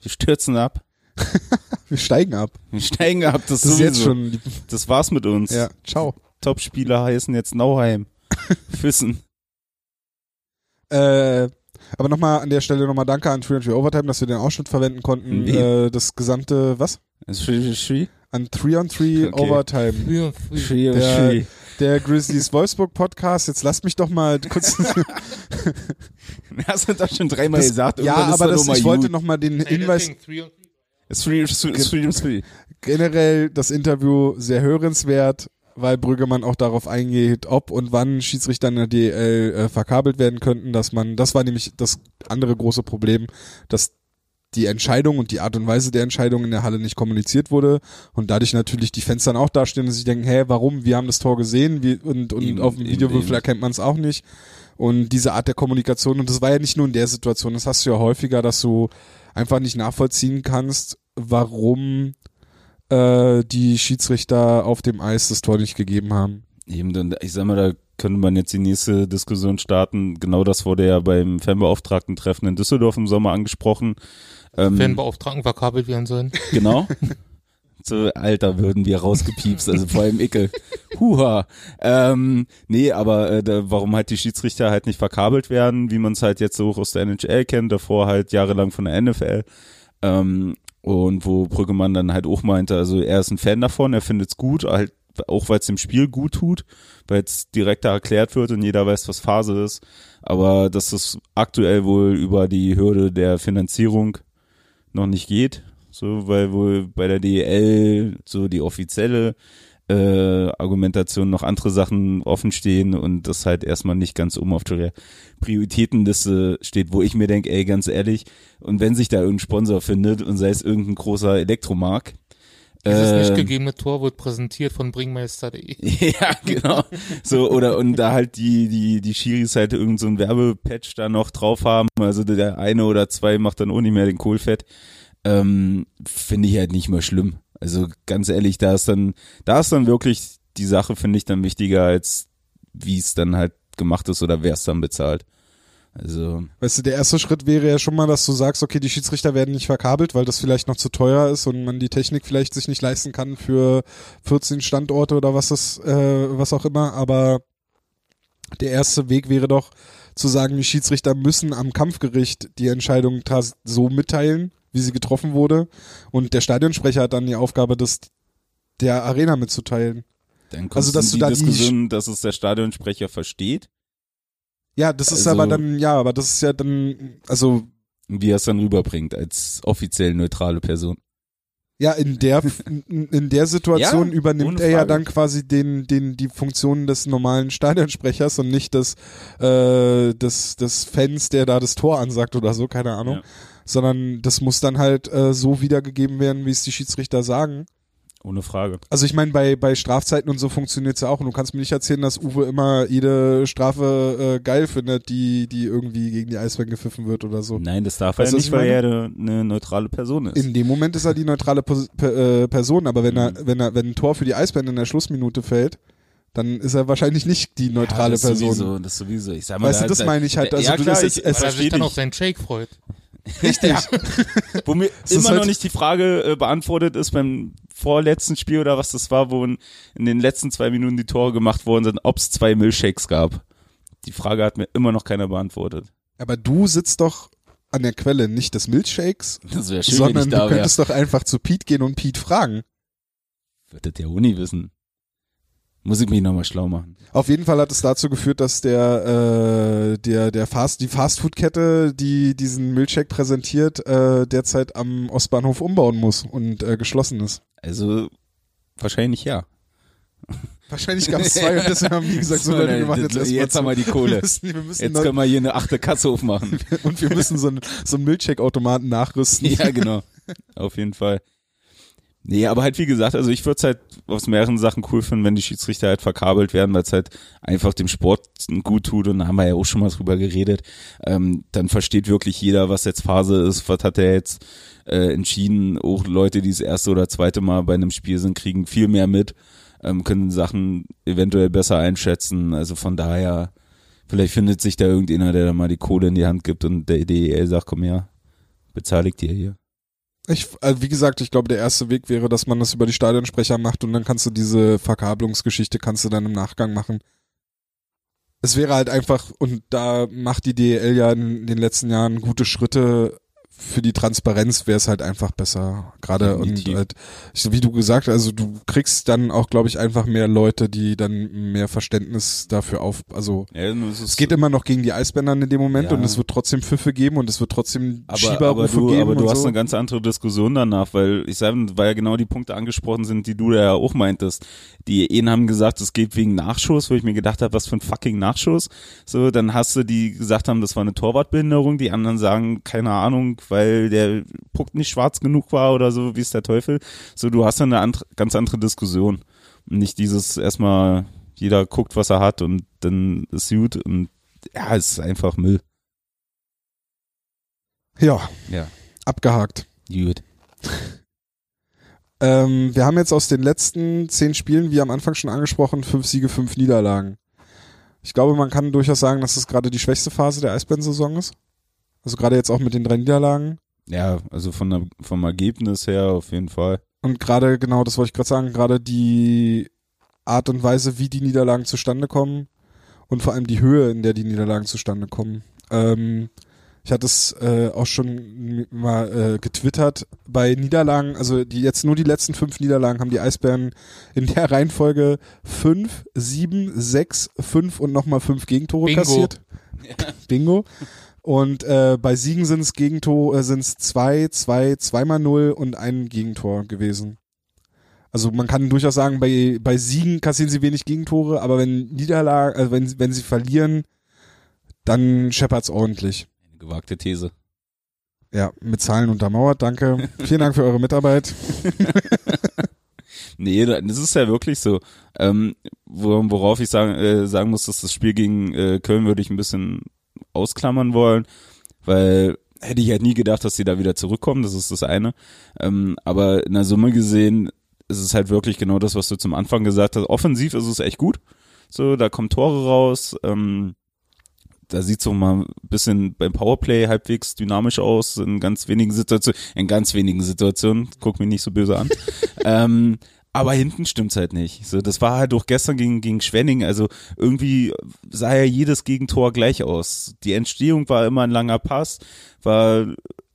Wir stürzen ab. Wir steigen ab. Wir steigen ab. Das, Das ist jetzt schon, Das war's mit uns. ja, ciao. Top-Spieler heißen jetzt Nauheim. Füssen. Äh, aber nochmal an der Stelle nochmal danke an 3 Overtime, dass wir den Ausschnitt verwenden konnten. Äh, das gesamte, was? An 3 on 3 Okay. Overtime. 3 on 3. Schri- Der-. Der Grizzlies Wolfsburg Podcast. Jetzt lasst mich doch mal kurz. Hast du doch schon dreimal das, gesagt. ja, aber das, ich wollte nochmal den Hinweis, deswegen 3 on 3. Ist Schri- Schri- Schri- Schri. generell das Interview sehr hörenswert, weil Brüggemann auch darauf eingeht, ob und wann Schiedsrichter in der DL äh, verkabelt werden könnten, dass man, das war nämlich das andere große Problem, dass die Entscheidung und die Art und Weise der Entscheidung in der Halle nicht kommuniziert wurde und dadurch natürlich die Fans dann auch dastehen und sich denken, hä, warum? Wir haben das Tor gesehen wie, und, und Eben, auf dem Videowürfel erkennt man es auch nicht. Und diese Art der Kommunikation, und das war ja nicht nur in der Situation, das hast du ja häufiger, dass du einfach nicht nachvollziehen kannst, warum äh, die Schiedsrichter auf dem Eis das Tor nicht gegeben haben. Eben, dann, ich sag mal, da könnte man jetzt die nächste Diskussion starten. Genau das wurde ja beim Fanbeauftragten-Treffen in Düsseldorf im Sommer angesprochen. Ähm, Fanbeauftragten verkabelt werden sollen. Genau. So, Alter, würden wir rausgepiepst, also vor allem Icke. Huha. Ähm, nee, aber äh, da, warum halt die Schiedsrichter halt nicht verkabelt werden, wie man es halt jetzt so aus der NHL kennt, davor halt jahrelang von der NFL. Ähm, und wo Brüggemann dann halt auch meinte, also er ist ein Fan davon, er findet es gut, halt auch weil es dem Spiel gut tut, weil es direkter erklärt wird und jeder weiß, was Phase ist. Aber dass es aktuell wohl über die Hürde der Finanzierung noch nicht geht, so weil wohl bei der DEL so die offizielle äh, Argumentation noch andere Sachen offen stehen und das halt erstmal nicht ganz oben auf der Prioritätenliste steht, wo ich mir denke, ey, ganz ehrlich, und wenn sich da irgendein Sponsor findet und sei es irgendein großer Elektromark, Dieses nicht ähm, gegebene Tor wird präsentiert von bringmeister.de. ja, genau. So, oder, und da halt die, die, die Schiris halt irgend so ein Werbepatch da noch drauf haben. Also der eine oder zwei macht dann auch nicht mehr den Kohlfett. Ähm, finde ich halt nicht mehr schlimm. Also ganz ehrlich, da ist dann, da ist dann wirklich die Sache, finde ich, dann wichtiger, als wie es dann halt gemacht ist oder wer es dann bezahlt. Also, Weißt du, der erste Schritt wäre ja schon mal, dass du sagst, okay, die Schiedsrichter werden nicht verkabelt, weil das vielleicht noch zu teuer ist und man die Technik vielleicht sich nicht leisten kann für 14 Standorte oder was das, äh, was auch immer. Aber der erste Weg wäre doch zu sagen, die Schiedsrichter müssen am Kampfgericht die Entscheidung so mitteilen, wie sie getroffen wurde. Und der Stadionsprecher hat dann die Aufgabe, das der Arena mitzuteilen. dann kommt Also, dass du die da die- Diskussion, dass es der Stadionsprecher versteht. Ja, das ist Also- aber dann, ja, aber das ist ja dann, also wie er es dann rüberbringt als offiziell neutrale Person. Ja, in der in, der Situation Ja, übernimmt er ja dann quasi den den die Funktionen des normalen Stadionsprechers und nicht des äh, des des Fans, der da das Tor ansagt oder so, keine Ahnung, Ja. Sondern das muss dann halt äh, so wiedergegeben werden, wie es die Schiedsrichter sagen. Ohne Frage. Also ich meine, bei bei Strafzeiten und so funktioniert's ja auch. Und du kannst mir nicht erzählen, dass Uwe immer jede Strafe äh, geil findet, die die irgendwie gegen die Eisbären gepfiffen wird oder so. Nein, das darf er Weißt ja du, was nicht, ich weil er eine, neutrale Person ist. In dem Moment ist er die neutrale Pos äh, Person, aber wenn er, Mhm. wenn er, wenn ein Tor für die Eisbären in der Schlussminute fällt, dann ist er wahrscheinlich nicht die neutrale ja, das Person. Sowieso, das sowieso. Ich sag mal, Weißt du, da- das da- meine ich halt. Also ja, du, klar, das ist, ich, es, Weil er sich dann auf seinen Shake freut. Richtig. Wo mir ist immer noch nicht die Frage äh, beantwortet ist beim vorletzten Spiel oder was das war, wo in, in den letzten zwei Minuten die Tore gemacht worden sind, ob es zwei Milchshakes gab. Die Frage hat mir immer noch keiner beantwortet. Aber du sitzt doch an der Quelle nicht des Milchshakes, Das schön, sondern du könntest doch einfach zu Pete gehen und Pete fragen. Wird das der Uni wissen. Muss ich mich nochmal schlau machen. Auf jeden Fall hat es dazu geführt, dass der, äh, der, der Fast, die Fastfood-Kette, die diesen Milchshake präsentiert, äh, derzeit am Ostbahnhof umbauen muss und äh, geschlossen ist. Also, wahrscheinlich ja. Wahrscheinlich gab es zwei und deswegen haben die gesagt, so Leute, wir machen jetzt erstmal jetzt haben wir die Wir Kohle. müssen, wir müssen Jetzt neu- können wir hier eine achte Kasse aufmachen. und wir müssen so einen so einen Milchshake-Automaten nachrüsten. ja, genau. Auf jeden Fall. Nee, aber halt wie gesagt, also ich würde es halt aus mehreren Sachen cool finden, wenn die Schiedsrichter halt verkabelt werden, weil es halt einfach dem Sport gut tut und da haben wir ja auch schon mal drüber geredet. Ähm, dann versteht wirklich jeder, was jetzt Phase ist, was hat er jetzt äh, entschieden. Auch Leute, die das erste oder zweite Mal bei einem Spiel sind, kriegen viel mehr mit, ähm, können Sachen eventuell besser einschätzen. Also von daher, vielleicht findet sich da irgendeiner, der da mal die Kohle in die Hand gibt und der DEL sagt, komm her, bezahle ich dir hier. Ich, also wie gesagt, ich glaube, der erste Weg wäre, dass man das über die Stadionsprecher macht und dann kannst du diese Verkabelungsgeschichte kannst du dann im Nachgang machen. Es wäre halt einfach, und da macht die DEL ja in den letzten Jahren gute Schritte für die Transparenz wäre es halt einfach besser. Gerade und halt, wie du gesagt hast, also du kriegst dann auch, glaube ich, einfach mehr Leute, die dann mehr Verständnis dafür auf, also Ja, es, geht immer noch gegen die Eisbänder in dem Moment Ja. und es wird trotzdem Pfiffe geben und es wird trotzdem aber, Schieberrufe aber du, geben aber du hast so. eine ganz andere Diskussion danach, weil ich sage, weil ja genau die Punkte angesprochen sind, die du da ja auch meintest. Die einen haben gesagt, es geht wegen Nachschuss, wo ich mir gedacht habe, was für ein fucking Nachschuss. So, dann hast du die gesagt haben, das war eine Torwartbehinderung, die anderen sagen, keine Ahnung, weil der Puck nicht schwarz genug war oder so, wie ist der Teufel. So, du hast dann eine andere, ganz andere Diskussion. Und nicht dieses erstmal, jeder guckt, was er hat und dann ist gut und ja, es ist einfach Müll. Ja, Ja. abgehakt. Gut. Ähm, wir haben jetzt aus den letzten zehn Spielen, wie am Anfang schon angesprochen, fünf Siege, fünf Niederlagen. Ich glaube, man kann durchaus sagen, dass es gerade die schwächste Phase der Eisbären-Saison ist. Also gerade jetzt auch mit den drei Niederlagen. Ja, also von der, vom Ergebnis her auf jeden Fall. Und gerade, genau, das wollte ich gerade sagen, gerade die Art und Weise, wie die Niederlagen zustande kommen und vor allem die Höhe, in der die Niederlagen zustande kommen. Ähm, ich hatte es äh, auch schon mal äh, getwittert. Bei Niederlagen, also die jetzt nur die letzten fünf Niederlagen haben die Eisbären in der Reihenfolge fünf, sieben, sechs, fünf und nochmal fünf Gegentore Bingo. kassiert. Bingo. Und äh, bei Siegen sind es Gegentor, äh, sind es zwei, zwei, zweimal null und ein Gegentor gewesen. Also man kann durchaus sagen, bei, bei Siegen kassieren sie wenig Gegentore, aber wenn Niederlagen, also wenn, wenn sie verlieren, dann scheppert's ordentlich. Eine gewagte These. Ja, mit Zahlen untermauert, danke. Vielen Dank für eure Mitarbeit. Nee, das ist ja wirklich so. Ähm, wo- worauf ich sagen, äh, sagen muss, dass das Spiel gegen äh, Köln würde ich ein bisschen ausklammern wollen, weil hätte ich halt nie gedacht, dass sie da wieder zurückkommen, das ist das eine. Ähm, aber in der Summe gesehen ist es halt wirklich genau das, was du zum Anfang gesagt hast. Offensiv ist es echt gut. So, da kommen Tore raus. Ähm, da sieht's so mal ein bisschen beim Powerplay halbwegs dynamisch aus, in ganz wenigen Situationen, in ganz wenigen Situationen, guck mich nicht so böse an. ähm, aber hinten stimmt's halt nicht. So, das war halt auch gestern gegen, gegen Schwenning, also irgendwie sah ja jedes Gegentor gleich aus. Die Entstehung war immer ein langer Pass, war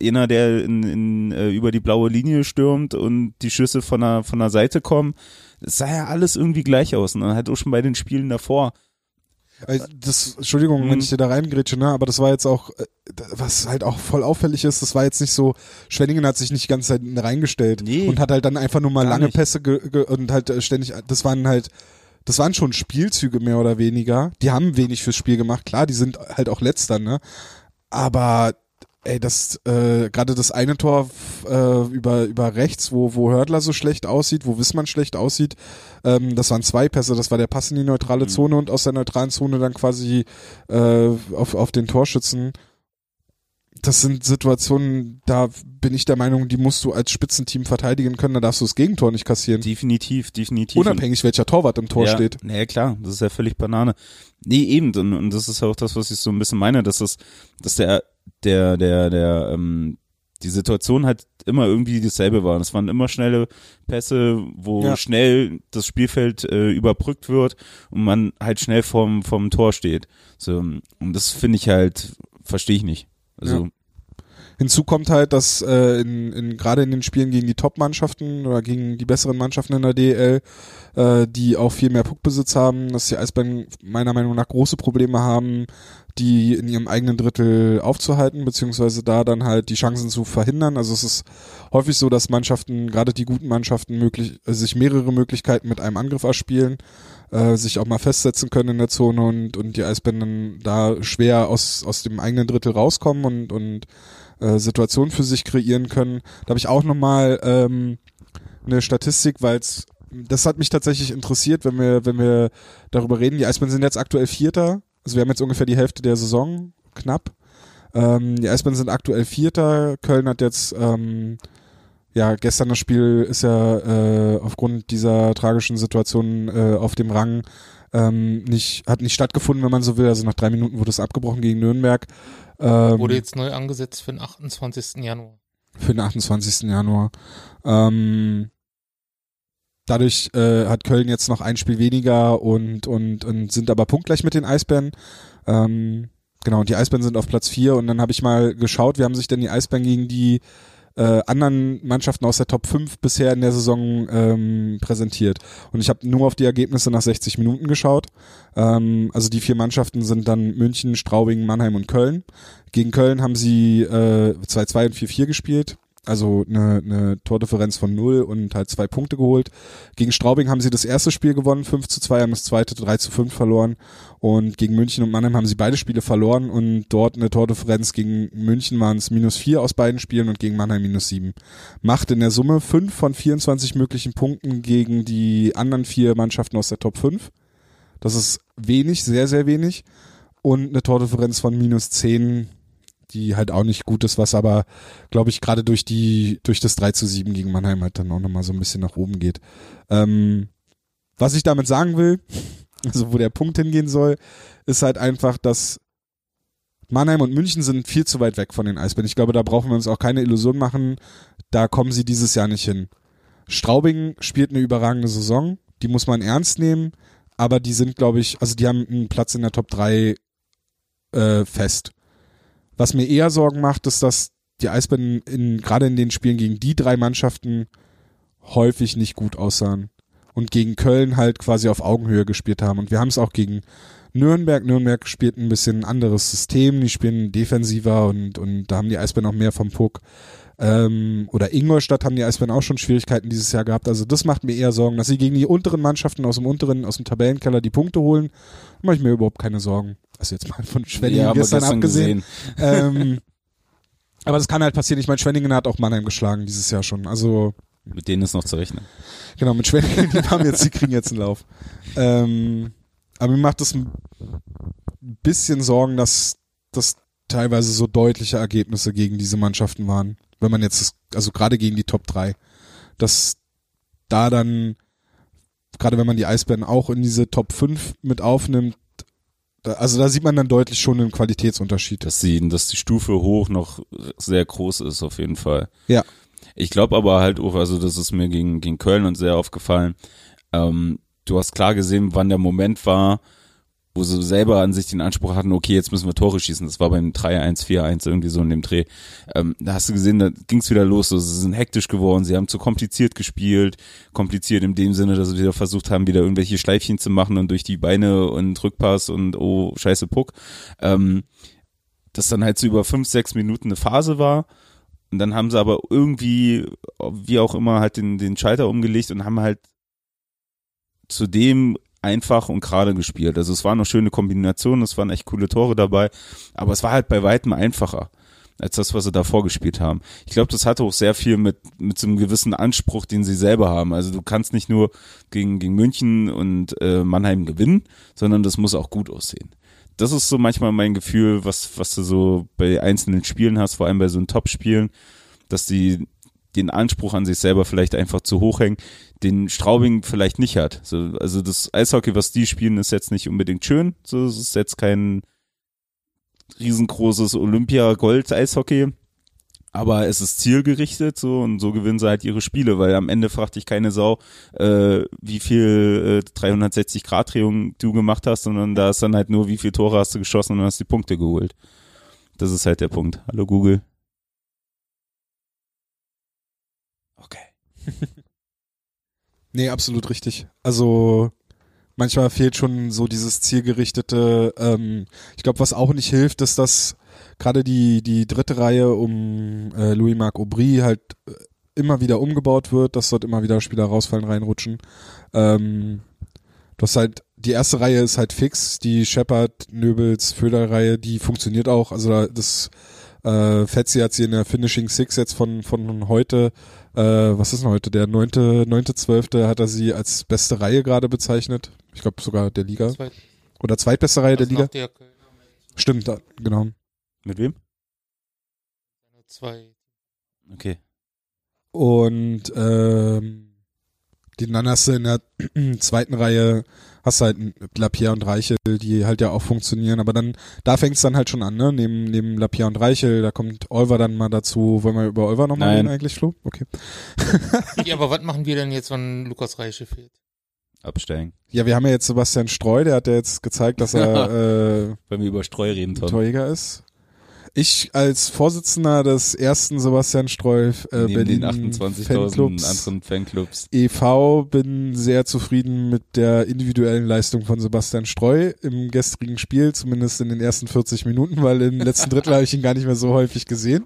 einer, der in, in, äh, über die blaue Linie stürmt und die Schüsse von der, von der Seite kommen. Es sah ja alles irgendwie gleich aus. Und dann halt auch schon bei den Spielen davor. Äh, Das, Entschuldigung, wenn Mhm. ich dir da reingrätsche, ne, aber das war jetzt auch, äh, was halt auch voll auffällig ist, das war jetzt nicht so, Schwenningen hat sich nicht die ganze Zeit reingestellt Nee. und hat halt dann einfach nur mal lange nicht. Pässe und halt äh, ständig, das waren halt, das waren schon Spielzüge mehr oder weniger. Die haben wenig fürs Spiel gemacht, klar, die sind halt auch letzter, ne, aber ey, das äh, gerade das eine Tor äh, über über rechts, wo wo Hördler so schlecht aussieht, wo Wissmann schlecht aussieht, ähm, das waren zwei Pässe, das war der Pass in die neutrale Mhm. Zone und aus der neutralen Zone dann quasi äh, auf auf den Torschützen. Das sind Situationen, da bin ich der Meinung, die musst du als Spitzenteam verteidigen können, da darfst du das Gegentor nicht kassieren. Definitiv, definitiv. Unabhängig welcher Torwart im Tor ja, steht. Naja, klar, das ist ja völlig Banane. Nee, eben, und, und das ist auch das, was ich so ein bisschen meine, dass das, dass der, der, der, der, ähm, die Situation halt immer irgendwie dasselbe war. Es waren immer schnelle Pässe, wo Ja. schnell das Spielfeld äh, überbrückt wird und man halt schnell vorm, vorm Tor steht. So, und das finde ich halt, verstehe ich nicht. Also, Hinzu kommt halt, dass äh, in, in gerade in den Spielen gegen die Top-Mannschaften oder gegen die besseren Mannschaften in der DL, äh, die auch viel mehr Puckbesitz haben, dass die Eisbären meiner Meinung nach große Probleme haben, die in ihrem eigenen Drittel aufzuhalten, beziehungsweise da dann halt die Chancen zu verhindern. Also es ist häufig so, dass Mannschaften, gerade die guten Mannschaften, möglich, äh, sich mehrere Möglichkeiten mit einem Angriff erspielen, äh, sich auch mal festsetzen können in der Zone und, und die Eisbären da schwer aus, aus dem eigenen Drittel rauskommen und, und äh, Situationen für sich kreieren können. Da habe ich auch nochmal ähm, eine Statistik, weil es das hat mich tatsächlich interessiert, wenn wir, wenn wir darüber reden. Die Eisbären sind jetzt aktuell Vierter. Also wir haben jetzt ungefähr die Hälfte der Saison, knapp. Ähm, die Eisbären sind aktuell Vierter. Köln hat jetzt, ähm, ja, gestern das Spiel ist ja äh, aufgrund dieser tragischen Situation äh, auf dem Rang ähm, nicht, hat nicht stattgefunden, wenn man so will. Also nach drei Minuten wurde es abgebrochen gegen Nürnberg. Ähm, Wurde jetzt neu angesetzt für den 28. Januar. für den 28. Januar. Ähm, dadurch äh, hat Köln jetzt noch ein Spiel weniger und, und, und sind aber punktgleich mit den Eisbären. Ähm, genau, und die Eisbären sind auf Platz 4 und dann habe ich mal geschaut, wie haben sich denn die Eisbären gegen die äh, anderen Mannschaften aus der Top 5 bisher in der Saison ähm, präsentiert. Und ich habe nur auf die Ergebnisse nach 60 Minuten geschaut. Ähm, also die vier Mannschaften sind dann München, Straubing, Mannheim und Köln. Gegen Köln haben sie äh, 2-2 und 4-4 gespielt. Also eine, eine Tordifferenz von 0 und halt zwei Punkte geholt. Gegen Straubing haben sie das erste Spiel gewonnen, 5 zu 2, haben das zweite 3 zu 5 verloren. Und gegen München und Mannheim haben sie beide Spiele verloren und dort eine Tordifferenz gegen München waren es minus 4 aus beiden Spielen und gegen Mannheim minus 7. Macht in der Summe 5 von 24 möglichen Punkten gegen die anderen vier Mannschaften aus der Top 5. Das ist wenig, sehr, sehr wenig. Und eine Tordifferenz von minus 10, die halt auch nicht gut ist, was aber, glaube ich, gerade durch die, durch das 3 zu 7 gegen Mannheim halt dann auch nochmal so ein bisschen nach oben geht. Ähm, was ich damit sagen will, also wo der Punkt hingehen soll, ist halt einfach, dass Mannheim und München sind viel zu weit weg von den Eisbären. Ich glaube, da brauchen wir uns auch keine Illusion machen. Da kommen sie dieses Jahr nicht hin. Straubing spielt eine überragende Saison. Die muss man ernst nehmen. Aber die sind, glaube ich, also die haben einen Platz in der Top 3 äh, fest. Was mir eher Sorgen macht, ist, dass die Eisbären in, gerade in den Spielen gegen die drei Mannschaften häufig nicht gut aussahen. Und gegen Köln halt quasi auf Augenhöhe gespielt haben. Und wir haben es auch gegen Nürnberg. Nürnberg spielt ein bisschen anderes System. Die spielen defensiver und, und da haben die Eisbären auch mehr vom Puck. Ähm, oder Ingolstadt haben die Eisbären auch schon Schwierigkeiten dieses Jahr gehabt. Also das macht mir eher Sorgen, dass sie gegen die unteren Mannschaften aus dem unteren, aus dem Tabellenkeller die Punkte holen. Da mache ich mir überhaupt keine Sorgen. Also jetzt mal von Schwenningen ja, gestern, gestern abgesehen. gesehen. ähm, aber das kann halt passieren. Ich meine, Schwenningen hat auch Mannheim geschlagen dieses Jahr schon. Also Mit denen ist noch zu rechnen. Genau, mit Schwenningen, die haben jetzt, die kriegen jetzt einen Lauf. Ähm, aber mir macht es ein bisschen Sorgen, dass das teilweise so deutliche Ergebnisse gegen diese Mannschaften waren. Wenn man jetzt, das, also gerade gegen die Top 3, dass da dann, gerade wenn man die Eisbären auch in diese Top 5 mit aufnimmt, also da sieht man dann deutlich schon einen Qualitätsunterschied. dass die, dass die Stufe hoch noch sehr groß ist, auf jeden Fall. Ja. Ich glaube aber halt auch, also das ist mir gegen, gegen Köln und sehr aufgefallen. Ähm, du hast klar gesehen, wann der Moment war, wo sie selber an sich den Anspruch hatten, okay, jetzt müssen wir Tore schießen. Das war beim 3-1, 4-1 irgendwie so in dem Dreh. Ähm, da hast du gesehen, da ging's wieder los. So, sie sind hektisch geworden, sie haben zu kompliziert gespielt. Kompliziert in dem Sinne, dass sie wieder versucht haben, wieder irgendwelche Schleifchen zu machen und durch die Beine und Rückpass und oh, scheiße Puck. Ähm, das dann halt so über fünf, sechs Minuten eine Phase war. Und dann haben sie aber irgendwie, wie auch immer, halt den, den Schalter umgelegt und haben halt zudem einfach und gerade gespielt. Also es waren noch schöne Kombinationen, es waren echt coole Tore dabei, aber es war halt bei weitem einfacher als das, was sie davor gespielt haben. Ich glaube, das hatte auch sehr viel mit, mit so einem gewissen Anspruch, den sie selber haben. Also du kannst nicht nur gegen, gegen München und äh, Mannheim gewinnen, sondern das muss auch gut aussehen. Das ist so manchmal mein Gefühl, was, was du so bei einzelnen Spielen hast, vor allem bei so einen Top-Spielen, dass die den Anspruch an sich selber vielleicht einfach zu hoch hängen, den Straubing vielleicht nicht hat. So, also das Eishockey, was die spielen, ist jetzt nicht unbedingt schön. So, es ist jetzt kein riesengroßes Olympia-Gold-Eishockey. Aber es ist zielgerichtet so und so gewinnen sie halt ihre Spiele, weil am Ende fragt dich keine Sau, äh, wie viel äh, 360 Grad Drehung du gemacht hast, sondern da ist dann halt nur, wie viel Tore hast du geschossen und hast die Punkte geholt. Das ist halt der Punkt. Hallo Google. Okay. Nee, absolut richtig. Also manchmal fehlt schon so dieses zielgerichtete, ähm, ich glaube, was auch nicht hilft, ist, dass gerade die, die dritte Reihe um äh, Louis-Marc Aubry halt äh, immer wieder umgebaut wird, dass dort immer wieder Spieler rausfallen, reinrutschen. Ähm, du hast halt, die erste Reihe ist halt fix, die Shepard, Nöbels, Föder-Reihe, die funktioniert auch, also da, das äh, Fetzi hat sie in der Finishing Six jetzt von, von heute, äh, was ist denn heute, der neunte, neunte, zwölfte hat er sie als beste Reihe gerade bezeichnet. Ich glaube sogar der Liga. Zweit- Oder zweitbeste Reihe der Liga. der Stimmt, da, genau. Mit wem? zwei. Okay. Und ähm, die dann hast du in der zweiten Reihe hast du halt Lapierre und Reichel, die halt ja auch funktionieren, aber dann, da fängt es dann halt schon an, ne? Neben, neben Lapierre und Reichel, da kommt Olver dann mal dazu. Wollen wir über Olver nochmal Nein. reden eigentlich, Flo? Okay. Ja, aber was machen wir denn jetzt, wenn Lukas Reiche fehlt? Absteigen. Ja, wir haben ja jetzt Sebastian Streu, der hat ja jetzt gezeigt, dass er äh, Wenn wir über Streu reden, Tom. Torjäger ist. Ich als Vorsitzender des ersten Sebastian Streu äh, Neben Berlin den 28.000 Fanclubs anderen Fanclubs. e.V. bin sehr zufrieden mit der individuellen Leistung von Sebastian Streu im gestrigen Spiel, zumindest in den ersten 40 Minuten, weil im letzten Drittel habe ich ihn gar nicht mehr so häufig gesehen.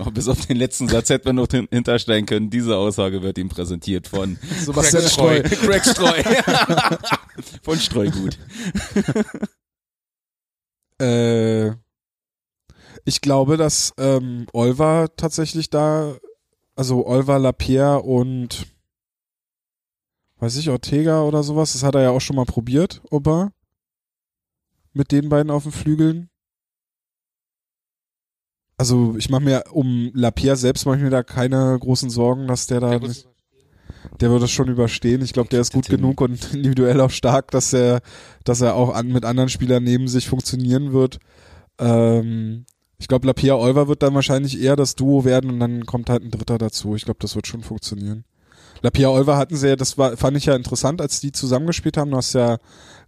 Oh, bis auf den letzten Satz hätte man noch hin- hintersteigen können. Diese Aussage wird ihm präsentiert von Sebastian Streu. Craig Streu. von Streugut. Äh, ich glaube, dass ähm, Olver tatsächlich da, also Olver, Lapierre und weiß ich, Ortega oder sowas, das hat er ja auch schon mal probiert, Oba. Mit den beiden auf den Flügeln. Also ich mache mir um Lapierre selbst mache ich mir da keine großen Sorgen, dass der da Der nicht, der wird das schon überstehen. Ich glaube, der ist gut genug und individuell auch stark, dass er, dass er auch an, mit anderen Spielern neben sich funktionieren wird. Ähm, ich glaube, Lapierre Olver wird dann wahrscheinlich eher das Duo werden und dann kommt halt ein Dritter dazu. Ich glaube, das wird schon funktionieren. Lapierre Olver hatten sie ja, das war, fand ich ja interessant, als die zusammengespielt haben. Du hast ja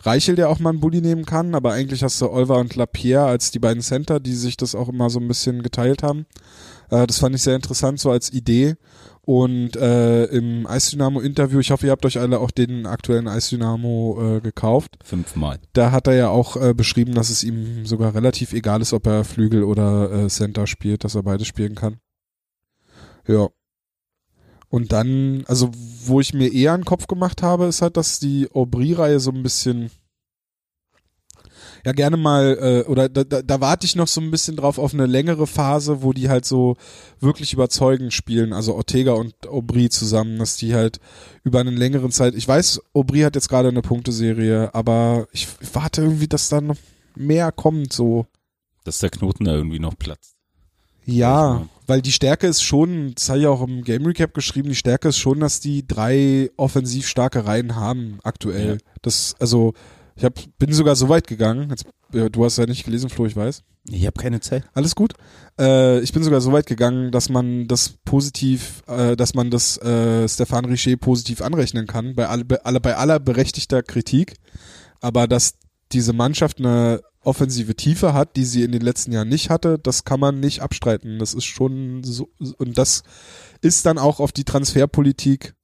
Reichel, der auch mal einen Bulli nehmen kann, aber eigentlich hast du Olver und Lapierre als die beiden Center, die sich das auch immer so ein bisschen geteilt haben. Äh, das fand ich sehr interessant, so als Idee. Und äh, im Eisdynamo-Interview, ich hoffe, ihr habt euch alle auch den aktuellen Eisdynamo äh, gekauft. Fünfmal. Da hat er ja auch äh, beschrieben, dass es ihm sogar relativ egal ist, ob er Flügel oder äh, Center spielt, dass er beides spielen kann. Ja. Und dann, also wo ich mir eher einen Kopf gemacht habe, ist halt, dass die Aubry-Reihe so ein bisschen ja gerne mal, äh, oder da, da, da warte ich noch so ein bisschen drauf auf eine längere Phase, wo die halt so wirklich überzeugend spielen, also Ortega und Aubry zusammen, dass die halt über einen längeren Zeit, ich weiß, Aubry hat jetzt gerade eine Punkteserie, aber ich warte irgendwie, dass da noch mehr kommt, so. Dass der Knoten da irgendwie noch platzt. Ja, weil die Stärke ist schon, das habe ich auch im Game Recap geschrieben, die Stärke ist schon, dass die drei offensiv starke Reihen haben aktuell. Ja. Das, also, Ich hab, bin sogar so weit gegangen, jetzt, äh, du hast ja nicht gelesen, Flo, ich weiß. Ich habe keine Zeit. Alles gut. Äh, ich bin sogar so weit gegangen, dass man das positiv, äh, dass man das äh, Stefan Richer positiv anrechnen kann, bei, alle, bei, aller, bei aller berechtigter Kritik. Aber dass diese Mannschaft eine offensive Tiefe hat, die sie in den letzten Jahren nicht hatte, das kann man nicht abstreiten. Das ist schon so, und das ist dann auch auf die Transferpolitik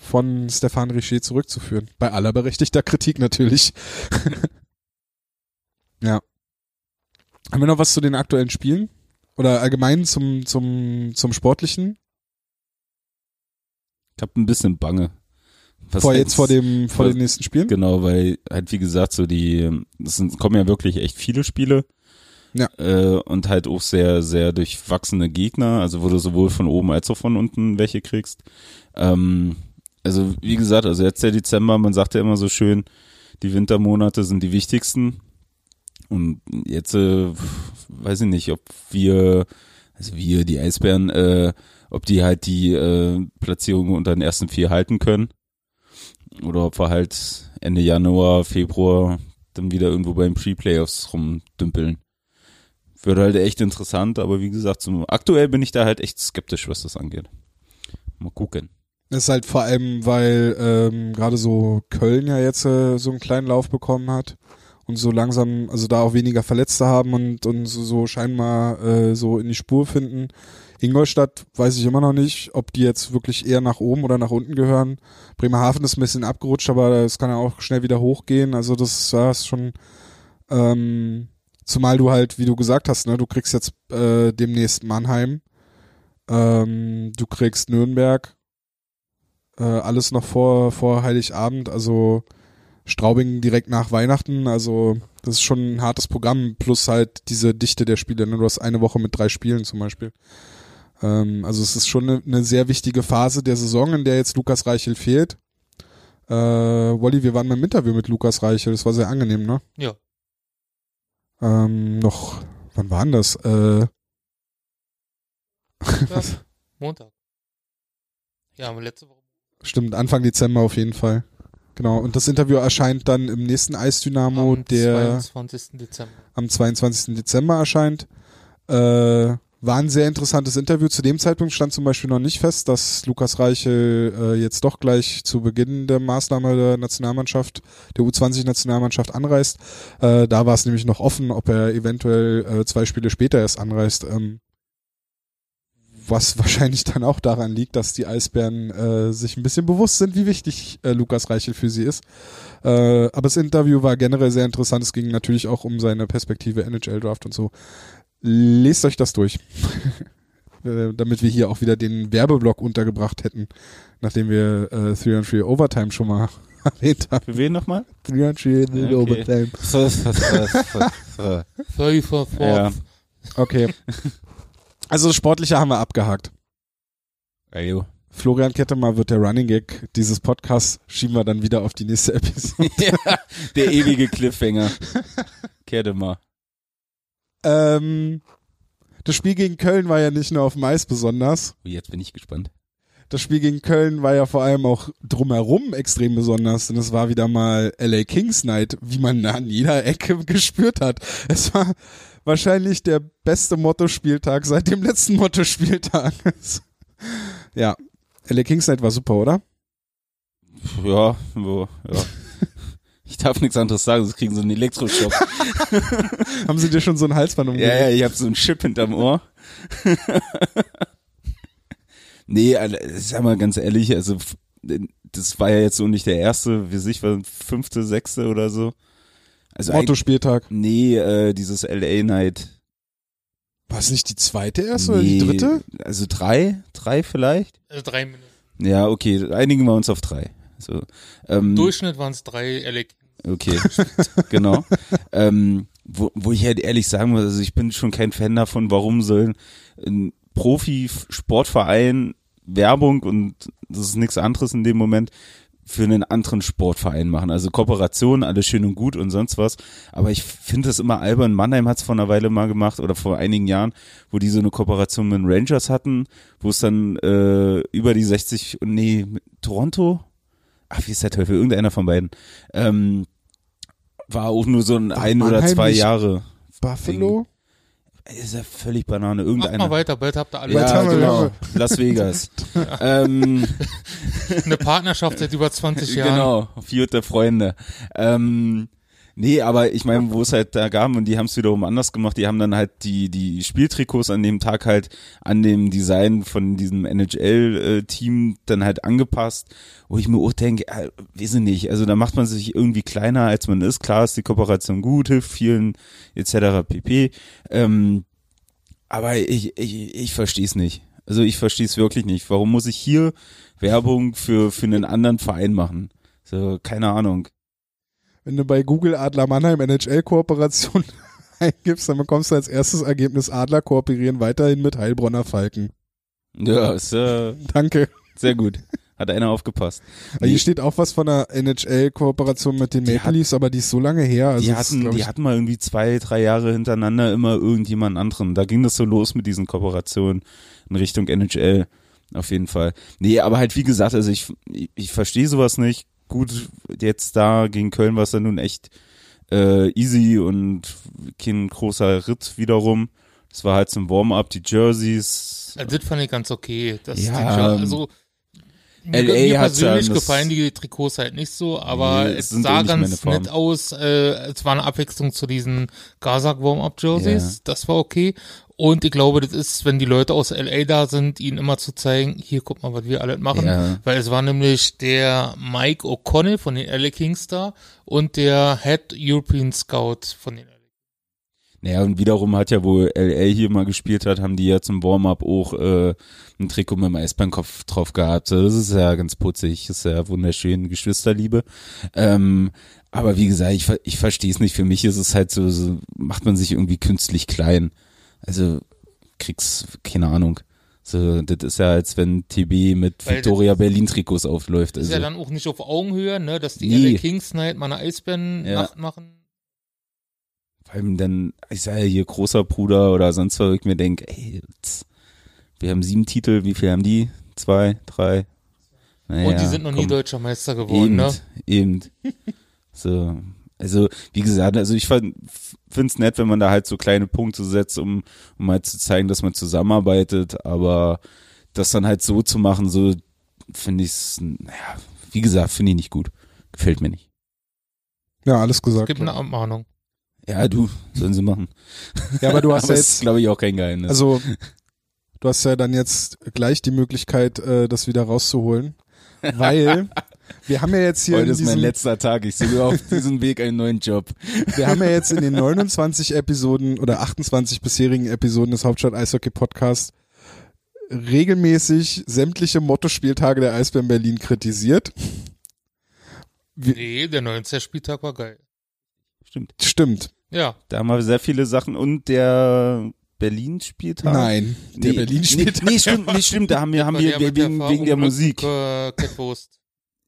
von Stefan Richer zurückzuführen. Bei aller berechtigter Kritik natürlich. ja. Haben wir noch was zu den aktuellen Spielen? Oder allgemein zum, zum, zum Sportlichen? Ich habe ein bisschen Bange. Was vor jetzt vor dem, vor was- den nächsten Spielen? Genau, weil halt wie gesagt so die, es sind, kommen ja wirklich echt viele Spiele. Ja. Äh, und halt auch sehr, sehr durchwachsene Gegner, also wo du sowohl von oben als auch von unten welche kriegst. Ähm, also wie gesagt, also jetzt der Dezember, man sagt ja immer so schön, die Wintermonate sind die wichtigsten. Und jetzt äh, weiß ich nicht, ob wir, also wir, die Eisbären, äh, ob die halt die äh, Platzierung unter den ersten vier halten können. Oder ob wir halt Ende Januar, Februar dann wieder irgendwo beim Pre-Playoffs rumdümpeln. Würde halt echt interessant, aber wie gesagt, zum, aktuell bin ich da halt echt skeptisch, was das angeht. Mal gucken. Das ist halt vor allem, weil ähm, gerade so Köln ja jetzt äh, so einen kleinen Lauf bekommen hat und so langsam, also da auch weniger Verletzte haben und, und so, so scheinbar äh, so in die Spur finden. Ingolstadt weiß ich immer noch nicht, ob die jetzt wirklich eher nach oben oder nach unten gehören. Bremerhaven ist ein bisschen abgerutscht, aber es kann ja auch schnell wieder hochgehen. Also das ja, ist schon, ähm, zumal du halt, wie du gesagt hast, ne, du kriegst jetzt äh, demnächst Mannheim, ähm, du kriegst Nürnberg, äh, alles noch vor, vor Heiligabend, also Straubing direkt nach Weihnachten, also das ist schon ein hartes Programm, plus halt diese Dichte der Spiele. Ne? Du hast eine Woche mit drei Spielen zum Beispiel. Ähm, also es ist schon eine, eine sehr wichtige Phase der Saison, in der jetzt Lukas Reichel fehlt. Äh, Wolli, wir waren beim Interview mit Lukas Reichel, das war sehr angenehm, ne? Ja. Ähm, noch, wann war denn das? Äh, ja. Montag. Ja, letzte Woche. Stimmt, Anfang Dezember auf jeden Fall. Genau, und das Interview erscheint dann im nächsten Eisdynamo, am der 22. Dezember. am 22. Dezember erscheint. Äh, war ein sehr interessantes Interview. Zu dem Zeitpunkt stand zum Beispiel noch nicht fest, dass Lukas Reichel äh, jetzt doch gleich zu Beginn der Maßnahme der Nationalmannschaft, der U20-Nationalmannschaft anreist. Äh, da war es nämlich noch offen, ob er eventuell äh, zwei Spiele später erst anreist. Ähm, was wahrscheinlich dann auch daran liegt, dass die Eisbären äh, sich ein bisschen bewusst sind, wie wichtig äh, Lukas Reichel für sie ist. Äh, aber das Interview war generell sehr interessant. Es ging natürlich auch um seine Perspektive NHL-Draft und so. Lest euch das durch. Äh, Damit wir hier auch wieder den Werbeblock untergebracht hätten, nachdem wir äh, 303 Overtime schon mal erwähnt haben. Für wen nochmal? 303 Okay. Overtime. Sorry for ja. Okay. Also das Sportliche haben wir abgehakt. Ayo. Florian Kettemer wird der Running Gag dieses Podcasts. Schieben wir dann wieder auf die nächste Episode. ja, der ewige Cliffhanger. Kehrte mal. ähm, das Spiel gegen Köln war ja nicht nur auf dem Eis besonders. Oh, Jetzt bin ich gespannt. Das Spiel gegen Köln war ja vor allem auch drumherum extrem besonders. Und es war wieder mal LA Kings Night, wie man an jeder Ecke gespürt hat. Es war wahrscheinlich der beste Mottospieltag seit dem letzten Mottospieltag. ja, LA Kings Night war super, oder? Ja, wo, ja. Ich darf nichts anderes sagen, sonst kriegen sie einen Elektroschock. Haben sie dir schon so ein Halsband Ja, umgelegt? ja, ich habe so einen Chip hinterm Ohr. Nee, Alter, sag mal ganz ehrlich, also das war ja jetzt so nicht der erste, wie sich war fünfte, sechste oder so. Also Mottospieltag. nee, äh, dieses LA Night. War es nicht die zweite erste oder die Nee, dritte? Also drei, drei vielleicht? Also drei Minuten. Ja, okay, einigen wir uns auf drei. So, ähm, Im Durchschnitt waren es drei Elek. Okay, genau. ähm, wo, wo ich halt ehrlich sagen muss, also ich bin schon kein Fan davon, warum soll ein Profi-Sportverein Werbung und das ist nichts anderes in dem Moment für einen anderen Sportverein machen. Also Kooperation, alles schön und gut und sonst was. Aber ich finde das immer albern. Mannheim hat es vor einer Weile mal gemacht oder vor einigen Jahren, wo die so eine Kooperation mit den Rangers hatten, wo es dann äh, über die 60, nee, Toronto? Ach, wie ist der Teufel? Irgendeiner von beiden. Ähm, war auch nur so ein War ein oder zwei Jahre. Buffalo? Ist ja völlig Banane. Irgendeiner. mal weiter, bald habt ihr alle Weiter Ja, genau. ja. Las Vegas. ähm, eine Partnerschaft seit über 20 Jahren. genau, vierte Freunde. Ähm, nee, aber ich meine, wo es halt da gab und die haben es wiederum anders gemacht, die haben dann halt die, die Spieltrikots an dem Tag halt an dem Design von diesem NHL-Team dann halt angepasst, wo ich mir auch denke, äh, weiß ich nicht, also da macht man sich irgendwie kleiner, als man ist. Klar ist die Kooperation gut, hilft vielen etc. pp. Ähm, aber ich, ich, ich verstehe es nicht. Also ich verstehe es wirklich nicht. Warum muss ich hier Werbung für, für einen anderen Verein machen? So, keine Ahnung. Wenn du bei Google Adler Mannheim NHL-Kooperation eingibst, dann bekommst du als erstes Ergebnis Adler kooperieren weiterhin mit Heilbronner Falken. Ja, ist äh, Danke. sehr gut. Hat einer aufgepasst. Aber Hier steht auch was von der NHL-Kooperation mit den Die Maple Leafs, aber die ist so lange her. Also die ist, hatten, glaub die ich, hatten mal irgendwie zwei, drei Jahre hintereinander immer irgendjemand anderen. Da ging das so los mit diesen Kooperationen in Richtung NHL. Auf jeden Fall. Nee, aber halt wie gesagt, also ich, ich, ich verstehe sowas nicht. Gut, jetzt da gegen Köln war es dann nun echt äh, easy und kein großer Ritt wiederum. Das war halt zum Warm-up, die Jerseys. Das fand ich ganz okay. Das Ja, die, also LA mir persönlich ja gefallen die Trikots halt nicht so, aber Nee, es sind sah ganz nett aus. Äh, es war eine Abwechslung zu diesen Gazak Warm-Up Jerseys. Ja. Das war okay. Und ich glaube, das ist, wenn die Leute aus LA da sind, ihnen immer zu zeigen, hier guck mal, was wir alle machen. Ja. Weil es war nämlich der Mike O'Connell von den LA Kings da und der Head European Scout von den LA Naja, und wiederum hat ja, wo LA hier mal gespielt hat, haben die ja zum Warm-up auch äh, ein Trikot mit dem Eisbärenkopf drauf gehabt. Das ist ja ganz putzig, das ist ja wunderschön, Geschwisterliebe. Ähm, aber wie gesagt, ich, ich verstehe es nicht. Für mich ist es halt so, so, macht man sich irgendwie künstlich klein. Also krieg's, keine Ahnung. So, das ist ja, als wenn TB mit Weil Victoria Berlin Trikots aufläuft. Das ist Also, ja dann auch nicht auf Augenhöhe, ne, dass die Nee. LA Kings Night mal eine Eisbären-Nacht machen. Vor allem dann, ich sage ja hier großer Bruder oder sonst was, wo ich mir denke, ey, jetzt, wir haben sieben Titel, wie viel haben die? Zwei, drei? Naja, und die sind noch nie komm. deutscher Meister geworden, Eben, ne? eben. so, also wie gesagt, also ich finde es nett, wenn man da halt so kleine Punkte setzt, um, um halt zu zeigen, dass man zusammenarbeitet, aber das dann halt so zu machen, so finde ich es, naja, wie gesagt, finde ich nicht gut. Gefällt mir nicht. ja, alles gesagt. Gibt eine Abmahnung. Ja, du, sollen sie machen. Ja, aber du hast aber ja jetzt, glaube ich, auch kein Geheimnis. also du hast ja dann jetzt gleich die Möglichkeit, äh, das wieder rauszuholen, weil wir haben ja jetzt hier Heute in ist mein letzter Tag. Ich suche auf diesem Weg einen neuen Job. wir haben ja jetzt in den 29 Episoden oder 28 bisherigen Episoden des Hauptstadt Eishockey Podcasts regelmäßig sämtliche Mottospieltage der Eisbären Berlin kritisiert. Wie, Nee, der 19. Spieltag war geil. Stimmt. stimmt. Ja, Da haben wir sehr viele Sachen und der Berlin-Spieltag. Nein, der Nee, Berlin spielt. Nee, nee, stimmt, nee, stimmt. Da haben wir, haben wir wegen, der wegen der Musik. Äh, Catwurst.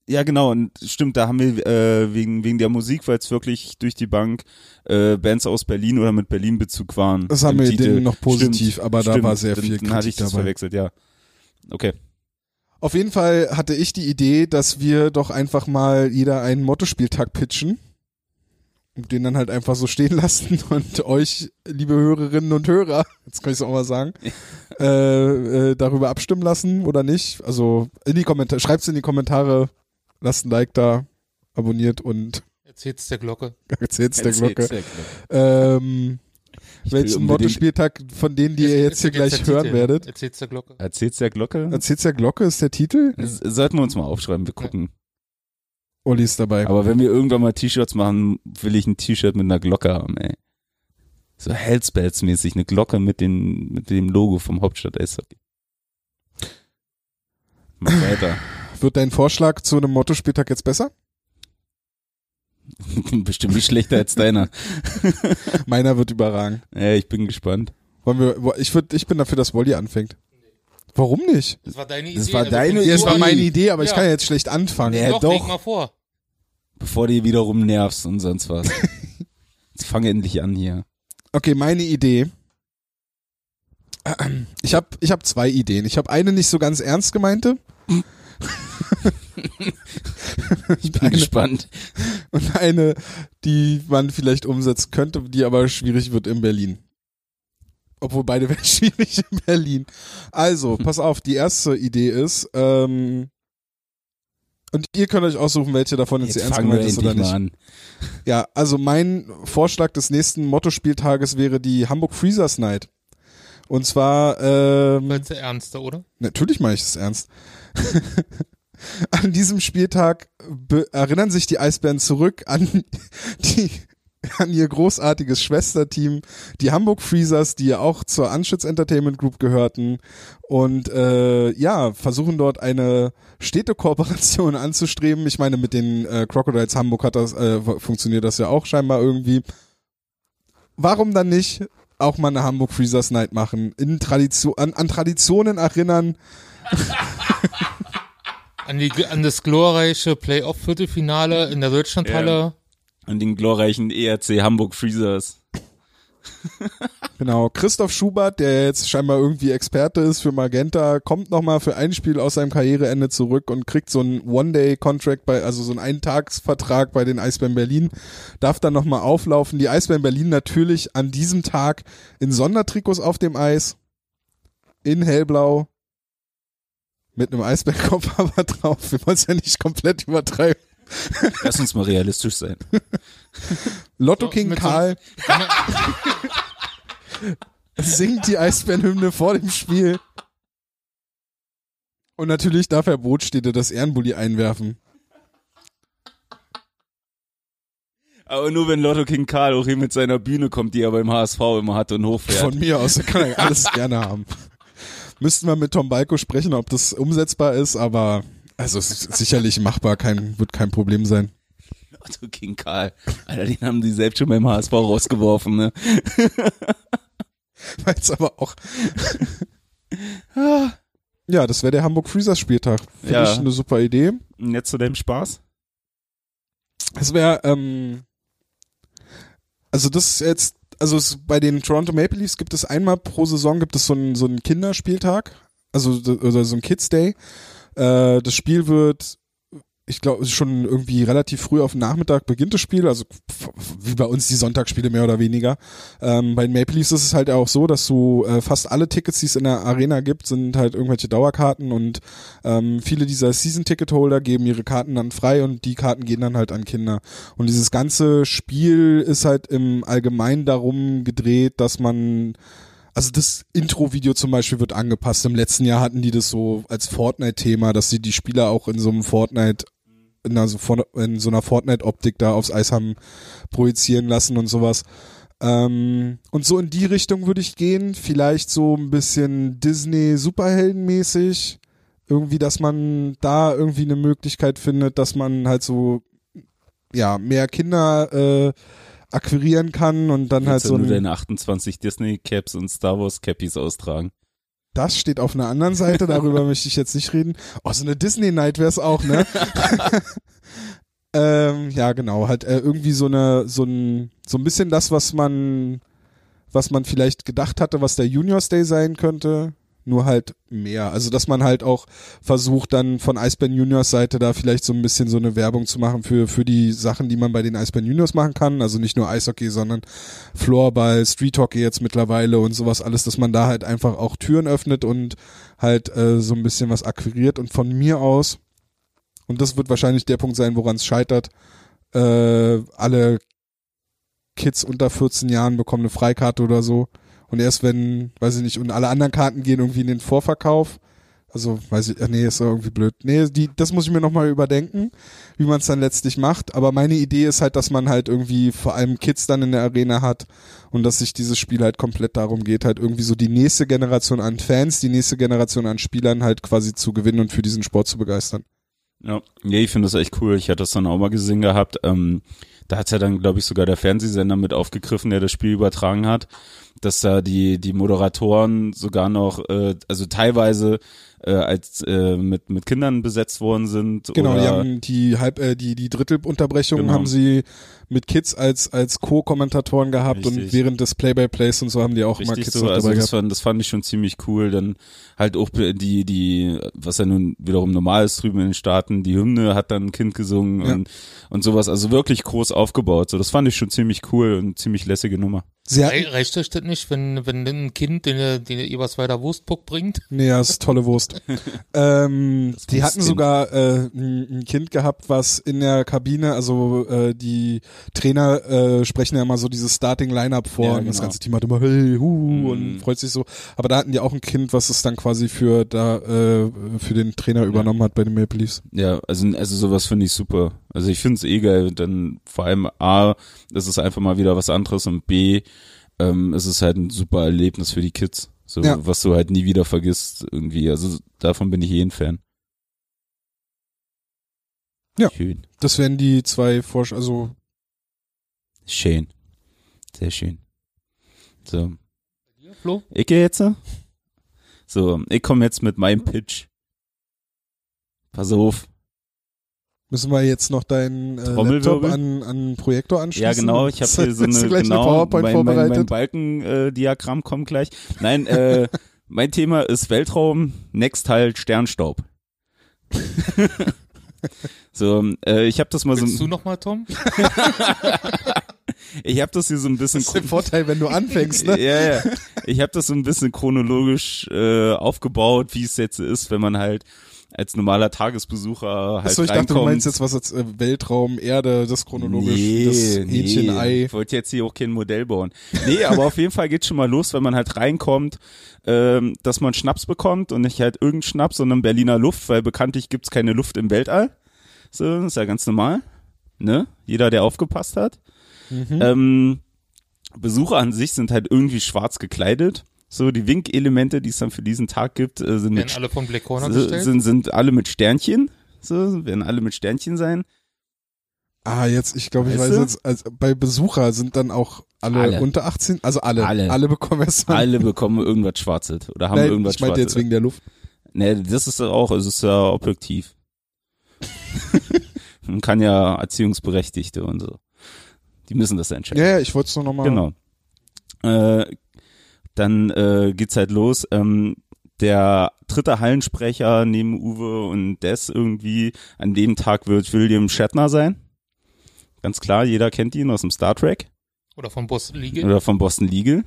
Ja, genau. Und stimmt, da haben wir äh, wegen, wegen der Musik, weil es wirklich durch die Bank äh, Bands aus Berlin oder mit Berlin-Bezug waren. Das haben wir Titel. noch positiv, aber da stimmt. war sehr viel Dann hatte Kritik ich das dabei. verwechselt, ja. Okay. Auf jeden Fall hatte ich die Idee, dass wir doch einfach mal jeder einen Mottospieltag pitchen den dann halt einfach so stehen lassen und euch, liebe Hörerinnen und Hörer, jetzt kann ich es auch mal sagen, äh, äh, darüber abstimmen lassen oder nicht. Also in die Kommentare, schreibt's in die Kommentare, lasst ein Like da, abonniert und Erzählt's der Glocke. erzählt's der Glocke. der Glocke. Ähm, Ich welchen Mottospieltag von denen, die ihr jetzt hier gleich hören Titel. werdet. Erzählt's der Glocke. Erzähl's der Glocke? Erzählt's der Glocke ist der Titel. Das sollten wir uns mal aufschreiben, wir gucken. Olli ist dabei. Aber wenn wir irgendwann mal T-Shirts machen, will ich ein T-Shirt mit einer Glocke haben, ey. So Hellspells-mäßig, eine Glocke mit, den, mit dem Logo vom Hauptstadt Eishockey. Mach weiter. Wird dein Vorschlag zu einem Mottospieltag jetzt besser? Bestimmt nicht schlechter als deiner. Meiner wird überragen. Ja, ich bin gespannt. Wollen wir, ich, würd, ich bin dafür, dass Wolli anfängt. Warum nicht? Das war deine Idee. Das war also deine du es war meine Idee, aber ich Ja. kann ja jetzt schlecht anfangen. Ja, doch, doch. leg mal vor. Bevor du wiederum nervst und sonst was. Jetzt fange endlich an hier. Okay, meine Idee. Ich habe ich hab zwei Ideen. Ich habe eine nicht so ganz ernst gemeinte. Ich bin Eine- gespannt. Und eine, die man vielleicht umsetzen könnte, die aber schwierig wird in Berlin. Obwohl beide wären schwierig in Berlin. Also, pass auf, die erste Idee ist, ähm, und ihr könnt euch aussuchen, welche davon jetzt, Jetzt die ernst gemeint ist oder nicht. Ja, also mein Vorschlag des nächsten Mottospieltages wäre die Hamburg Freezers Night. Und zwar, ähm, Weil ja ernster, oder? Natürlich meine ich es ernst. an diesem Spieltag erinnern sich die Eisbären zurück an die an ihr großartiges Schwesterteam, die Hamburg Freezers, die ja auch zur Anschütz Entertainment Group gehörten und äh, ja, versuchen dort eine Städtekooperation anzustreben. Ich meine, mit den äh, Crocodiles Hamburg hat das äh, funktioniert das ja auch scheinbar irgendwie. Warum dann nicht auch mal eine Hamburg Freezers Night machen, in Tradition an, an Traditionen erinnern, An, die, an das glorreiche Playoff-Viertelfinale in der Deutschlandhalle. An den glorreichen ERC Hamburg Freezers. Genau, Christoph Schubert, der jetzt scheinbar irgendwie Experte ist für Magenta, kommt nochmal für ein Spiel aus seinem Karriereende zurück und kriegt so einen One-Day-Contract bei, also so einen Eintagsvertrag bei den Eisbären Berlin, darf dann nochmal auflaufen. Die Eisbären Berlin natürlich an diesem Tag in Sondertrikots auf dem Eis, in hellblau, mit einem Eisbärenkopf aber drauf. Wir wollen es ja nicht komplett übertreiben. Lass uns mal realistisch sein. Lotto So, King mit so- Karl singt die Eisbärenhymne vor dem Spiel. Und natürlich darf Herr Brotstädte das Ehrenbully einwerfen. Aber nur wenn Lotto King Karl auch hier mit seiner Bühne kommt, die er beim HSV immer hatte und hochfährt. Von mir aus, er kann er alles gerne haben. Müssten wir mit Tom Balko sprechen, ob das umsetzbar ist, aber also es ist sicherlich machbar, kein, wird kein Problem sein. Lotto King Karl. Alter, den haben die selbst schon beim HSV rausgeworfen, ne? Weil es aber auch. ja, das wäre der Hamburg Freezers Spieltag. Finde Ja. ich eine super Idee. Und jetzt zu deinem Spaß? Es wäre, ähm, also das ist jetzt, also es, bei den Toronto Maple Leafs gibt es einmal pro Saison gibt es so einen so einen Kinderspieltag, also oder so ein Kids Day. Äh, das Spiel wird, ich glaube, schon irgendwie relativ früh auf den Nachmittag beginnt das Spiel, also wie bei uns die Sonntagsspiele mehr oder weniger. Ähm, bei den Maple Leafs ist es halt auch so, dass du äh, fast alle Tickets, die es in der Arena gibt, sind halt irgendwelche Dauerkarten und ähm, viele dieser Season-Ticket-Holder geben ihre Karten dann frei und die Karten gehen dann halt an Kinder. Und dieses ganze Spiel ist halt im Allgemeinen darum gedreht, dass man also das Intro-Video zum Beispiel wird angepasst. Im letzten Jahr hatten die das so als Fortnite-Thema, dass sie die Spieler auch in so einem Fortnite, in, einer in so einer Fortnite-Optik da aufs Eis haben projizieren lassen und sowas. Ähm, und so in die Richtung würde ich gehen. Vielleicht so ein bisschen Disney-Superhelden-mäßig. Irgendwie, dass man da irgendwie eine Möglichkeit findet, dass man halt so, ja, mehr Kinder äh, akquirieren kann und dann halt so nur ein, deine 28 Disney Caps und Star Wars Cappies austragen. Das steht auf einer anderen Seite, darüber möchte ich jetzt nicht reden. Oh, so eine Disney Night wär's auch, ne? ähm, ja, genau, halt äh, irgendwie so eine, so ein, so ein bisschen das, was man, was man vielleicht gedacht hatte, was der Juniors Day sein könnte, nur halt mehr. Also, dass man halt auch versucht, dann von Eisbären Juniors Seite da vielleicht so ein bisschen so eine Werbung zu machen für, für die Sachen, die man bei den Eisbären Juniors machen kann. Also nicht nur Eishockey, sondern Floorball, Street Hockey jetzt mittlerweile und sowas alles, dass man da halt einfach auch Türen öffnet und halt äh, so ein bisschen was akquiriert und von mir aus, und das wird wahrscheinlich der Punkt sein, woran es scheitert, äh, alle Kids unter 14 Jahren bekommen eine Freikarte oder so. Und erst wenn, weiß ich nicht, und alle anderen Karten gehen irgendwie in den Vorverkauf. Also, weiß ich, nee, ist irgendwie blöd. Nee, die, das muss ich mir nochmal überdenken, wie man es dann letztlich macht. Aber meine Idee ist halt, dass man halt irgendwie vor allem Kids dann in der Arena hat und dass sich dieses Spiel halt komplett darum geht, halt irgendwie so die nächste Generation an Fans, die nächste Generation an Spielern halt quasi zu gewinnen und für diesen Sport zu begeistern. Ja, ja ich finde das echt cool. Ich hatte das dann auch mal gesehen gehabt. Ähm, da hat ja dann, glaube ich, sogar der Fernsehsender mit aufgegriffen, der das Spiel übertragen hat, dass da die, die Moderatoren sogar noch, äh, also teilweise äh, als äh, mit, mit Kindern besetzt worden sind. Genau, oder, die haben die halb äh, die die Drittelunterbrechung Genau. haben sie mit Kids als als Co-Kommentatoren gehabt und Richtig. während des Play-by-Plays und so haben die auch immer Richtig Kids so, also dabei das gehabt. fand, das fand ich schon ziemlich cool. Dann halt auch die, die, was ja nun wiederum normal ist drüben in den Staaten, die Hymne hat dann ein Kind gesungen Ja. und, und sowas. Also wirklich groß aufgebaut. So, das fand ich schon ziemlich cool und ziemlich lässige Nummer. Sie hatten, Re reicht euch das nicht, wenn, wenn ein Kind den, den Ebers weiter Wurstpuck bringt? nee, das ist tolle Wurst. ähm, die hatten sogar äh, ein, ein Kind gehabt, was in der Kabine, also äh, die Trainer äh, sprechen ja immer so dieses Starting Lineup vor Ja, und das genau. ganze Team hat immer hey hu Mhm. und freut sich so. Aber da hatten die auch ein Kind, was es dann quasi für da äh, für den Trainer übernommen hat bei den Maple Leafs. Ja, also, also sowas finde ich super. Also ich finde es eh geil. Dann vor allem A, das ist einfach mal wieder was anderes und B, ähm, es ist halt ein super Erlebnis für die Kids. So, Ja. was du halt nie wieder vergisst irgendwie. Also davon bin ich eh ein Fan. Ja. Schön. Das wären die zwei Vorsch also Schön. Sehr schön. So. Flo? Ich gehe jetzt. So, ich komme jetzt mit meinem Pitch. Pass auf. Müssen wir jetzt noch deinen äh, Trommelwirbel? Laptop an, an Projektor anschließen? Ja, genau, ich habe hier so eine, genau, eine PowerPoint mein, mein, mein vorbereitet? Balkendiagramm kommt gleich. Nein, äh, mein Thema ist Weltraum, next halt Sternstaub. so, äh, ich habe das mal Willst so, du nochmal, Tom? ich habe das hier so ein bisschen Das ist der Vorteil, wenn du anfängst, ne? Ja, ja. Ich habe das so ein bisschen chronologisch äh, aufgebaut, wie es jetzt ist, wenn man halt als normaler Tagesbesucher halt Achso, ich dachte, reinkommt. du meinst jetzt was als äh, Weltraum, Erde, das chronologisch, das Hähnchen, Ei. Ich wollte jetzt hier auch kein Modell bauen. Nee, aber auf jeden Fall geht's schon mal los, wenn man halt reinkommt, ähm, dass man Schnaps bekommt und nicht halt irgendeinen Schnaps, sondern Berliner Luft, weil bekanntlich gibt's keine Luft im Weltall. So, ist ja ganz normal. Ne? Jeder, der aufgepasst hat. Mhm. Ähm, Besucher an sich sind halt irgendwie schwarz gekleidet. So, die Winkelemente, die es dann für diesen Tag gibt, äh, sind Werden mit alle von Black Corner sind, gestellt? sind, sind alle mit Sternchen. So, werden alle mit Sternchen sein. Ah, jetzt, ich glaube, ich Weißt weiß jetzt, also bei Besucher sind dann auch alle, Alle. unter 18, also alle, Alle. alle bekommen es. Alle bekommen irgendwas Schwarzes oder haben Nein, irgendwas ich meinte jetzt Schwarzes. wegen der Luft. Nee, das ist auch, es ist ja objektiv. Man kann ja Erziehungsberechtigte und so. Die müssen das entscheiden. Ja, ja, ich wollte es nur nochmal. Genau. Äh, dann äh, geht's halt los. Ähm, der dritte Hallensprecher neben Uwe und Des irgendwie an dem Tag wird William Shatner sein. Ganz klar, jeder kennt ihn aus dem Star Trek Oder von Boss League? oder von Boston Legal.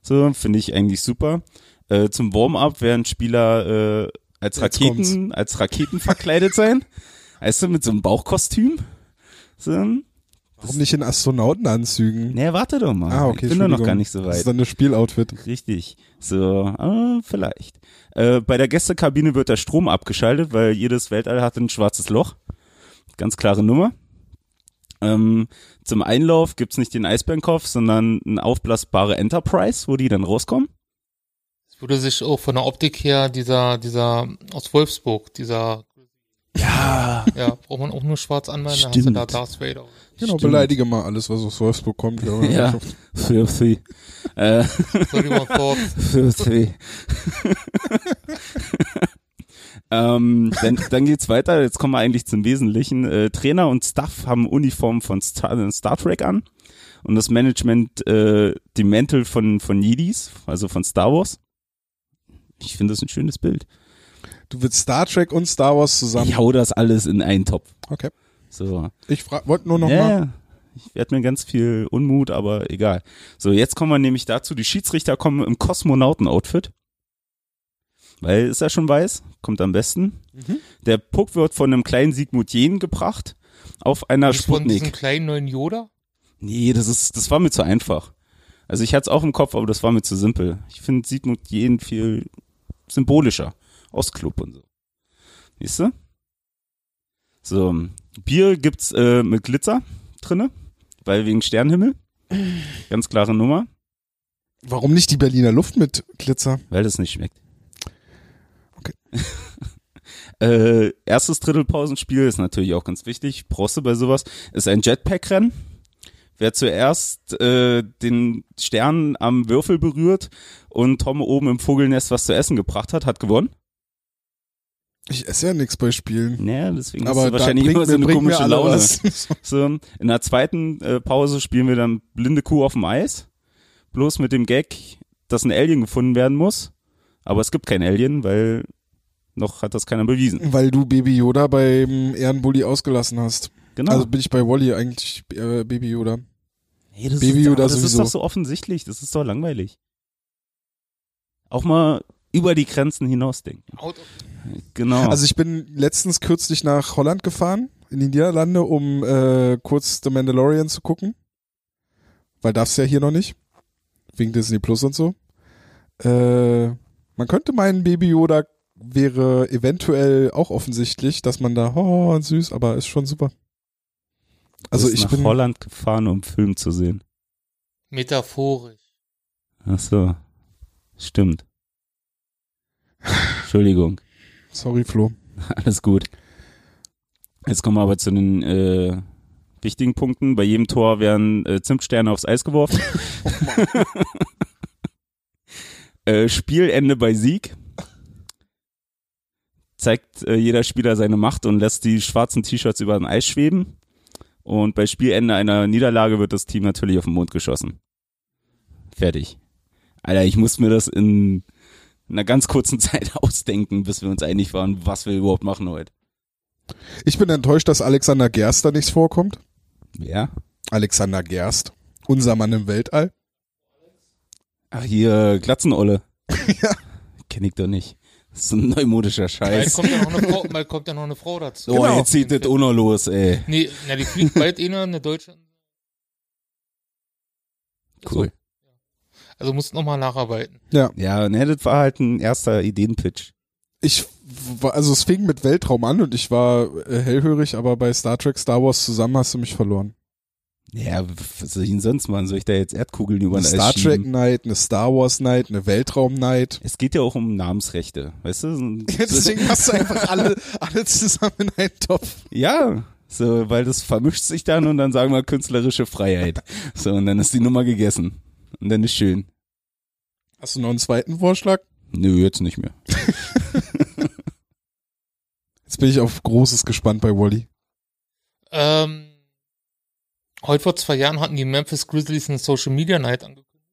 So, finde ich eigentlich super. Äh, zum Warm-up werden Spieler äh, als Raketen, als Raketen verkleidet sein. Weißt du, mit so einem Bauchkostüm. So. Warum nicht in Astronautenanzügen? Nee, warte doch mal. Ah, okay, ich bin doch noch gar nicht so Das ist weit. dann das Spieloutfit. Richtig. So, ah, vielleicht. Äh, bei der Gästekabine wird der Strom abgeschaltet, weil jedes Weltall hat ein schwarzes Loch. Ganz klare Nummer. Ähm, zum Einlauf gibt's nicht den Eisbärenkopf, sondern eine aufblasbare Enterprise, wo die dann rauskommen. Es würde sich auch von der Optik her dieser, dieser aus Wolfsburg, dieser, Ja, ja, braucht man auch nur schwarz anmalen, dann hast du da Darth Vader. Genau, Stimmt. beleidige mal alles, was aus Wolfsburg kommt. Ja. Ja. für sie. Äh, Sorry, für sie. ähm, dann, dann geht's weiter. Jetzt kommen wir eigentlich zum Wesentlichen. Äh, Trainer und Staff haben Uniformen von Star, Star Trek an und das Management äh, die Mäntel von von Jedis, also von Star Wars. Ich finde das ein schönes Bild. Du willst Star Trek und Star Wars zusammen. Ich hau das alles in einen Topf. Okay. So. Ich wollte nur noch ja, mal. ja. Ich werde mir ganz viel Unmut, aber egal. So, jetzt kommen wir nämlich dazu, die Schiedsrichter kommen im Kosmonauten-Outfit. Weil ist ja schon weiß, kommt am besten. Mhm. Der Puck wird von einem kleinen Sigmund Jähn gebracht auf einer Nicht von diesem Sputnik. kleinen neuen Yoda? Nee, das ist, das war mir zu einfach. Also ich hatte es auch im Kopf, aber das war mir zu simpel. Ich finde Sigmund Jähn viel symbolischer. Ostclub und so. Siehst du? So, Bier gibt's äh, mit Glitzer drinne, weil wegen Sternenhimmel. Ganz klare Nummer, Warum nicht die Berliner Luft mit Glitzer? weil das nicht schmeckt. Okay. äh, erstes Drittelpausenspiel ist natürlich auch ganz wichtig. Du bei sowas. Ist ein Jetpack-Rennen. wer zuerst äh, den Stern am Würfel berührt und Tom oben im Vogelnest was zu essen gebracht hat, hat gewonnen. Ich esse ja nichts bei Spielen. Naja, deswegen Aber hast du wahrscheinlich immer so eine komische Laune. So, in der zweiten äh, Pause spielen wir dann blinde Kuh auf dem Eis. Bloß mit dem Gag, dass ein Alien gefunden werden muss. Aber es gibt kein Alien, weil noch hat das keiner bewiesen. Weil du Baby Yoda beim Ehrenbully ausgelassen hast. Genau. Also bin ich bei Wally eigentlich äh, Baby Yoda. hey, das Baby ist, Yoda das ist sowieso. doch so offensichtlich. Das ist doch langweilig. Auch mal über die Grenzen hinausdenken. Out of Genau. Also ich bin letztens kürzlich nach Holland gefahren, in die Niederlande, um äh, kurz The Mandalorian zu gucken. Weil darf's ja hier noch nicht. Wegen Disney Plus und so. Äh, man könnte meinen, Baby Yoda wäre eventuell auch offensichtlich, dass man da, oh, süß, aber ist schon super. Also ich nach bin, Holland gefahren, um Film zu sehen. metaphorisch. Ach so. Stimmt. Entschuldigung. sorry Flo. Alles gut. Jetzt kommen wir aber zu den äh, wichtigen Punkten. Bei jedem Tor werden äh, Zimtsterne aufs Eis geworfen. äh, Spielende bei Sieg. Zeigt äh, jeder Spieler seine Macht und lässt die schwarzen T-Shirts über dem Eis schweben. Und bei Spielende einer Niederlage wird das Team natürlich auf den Mond geschossen. Fertig. Alter, ich muss mir das in einer ganz kurzen Zeit ausdenken, bis wir uns einig waren, was wir überhaupt machen heute. Ich bin enttäuscht, dass Alexander Gerst da nichts vorkommt. Ja? Alexander Gerst. Unser Mann im Weltall. Ach, hier, Glatzenolle. ja. Kenn ich doch nicht. Das ist so ein neumodischer Bald Scheiß. kommt ja noch eine Frau, bald kommt ja noch eine Frau dazu. Oh, Genau. jetzt zieht das auch noch los, ey. Nee, na, die fliegt bald eh noch eine deutsche. Cool. Also musst noch mal nacharbeiten. Ja. Ja, ne, das war halt ein erster Ideenpitch. Ich war, also es fing mit Weltraum an und ich war äh, hellhörig, aber bei Star Trek, Star Wars zusammen hast du mich verloren. Ja, was soll ich denn sonst machen? Soll ich da jetzt Erdkugeln über Eine Star Trek? Night, eine Star Wars Night, eine Weltraum Night. Es geht ja auch um Namensrechte, weißt du? Ein- Deswegen hast du einfach alle, alle zusammen in einen Topf. Ja, so, weil das vermischt sich dann und dann sagen wir künstlerische Freiheit. So, und dann ist die Nummer gegessen. Und dann ist schön. Hast du noch einen zweiten Vorschlag? Nö, jetzt nicht mehr. Jetzt bin ich auf Großes gespannt bei Wally. Ähm, heute vor zwei Jahren hatten die Memphis Grizzlies eine Social Media Night angekündigt.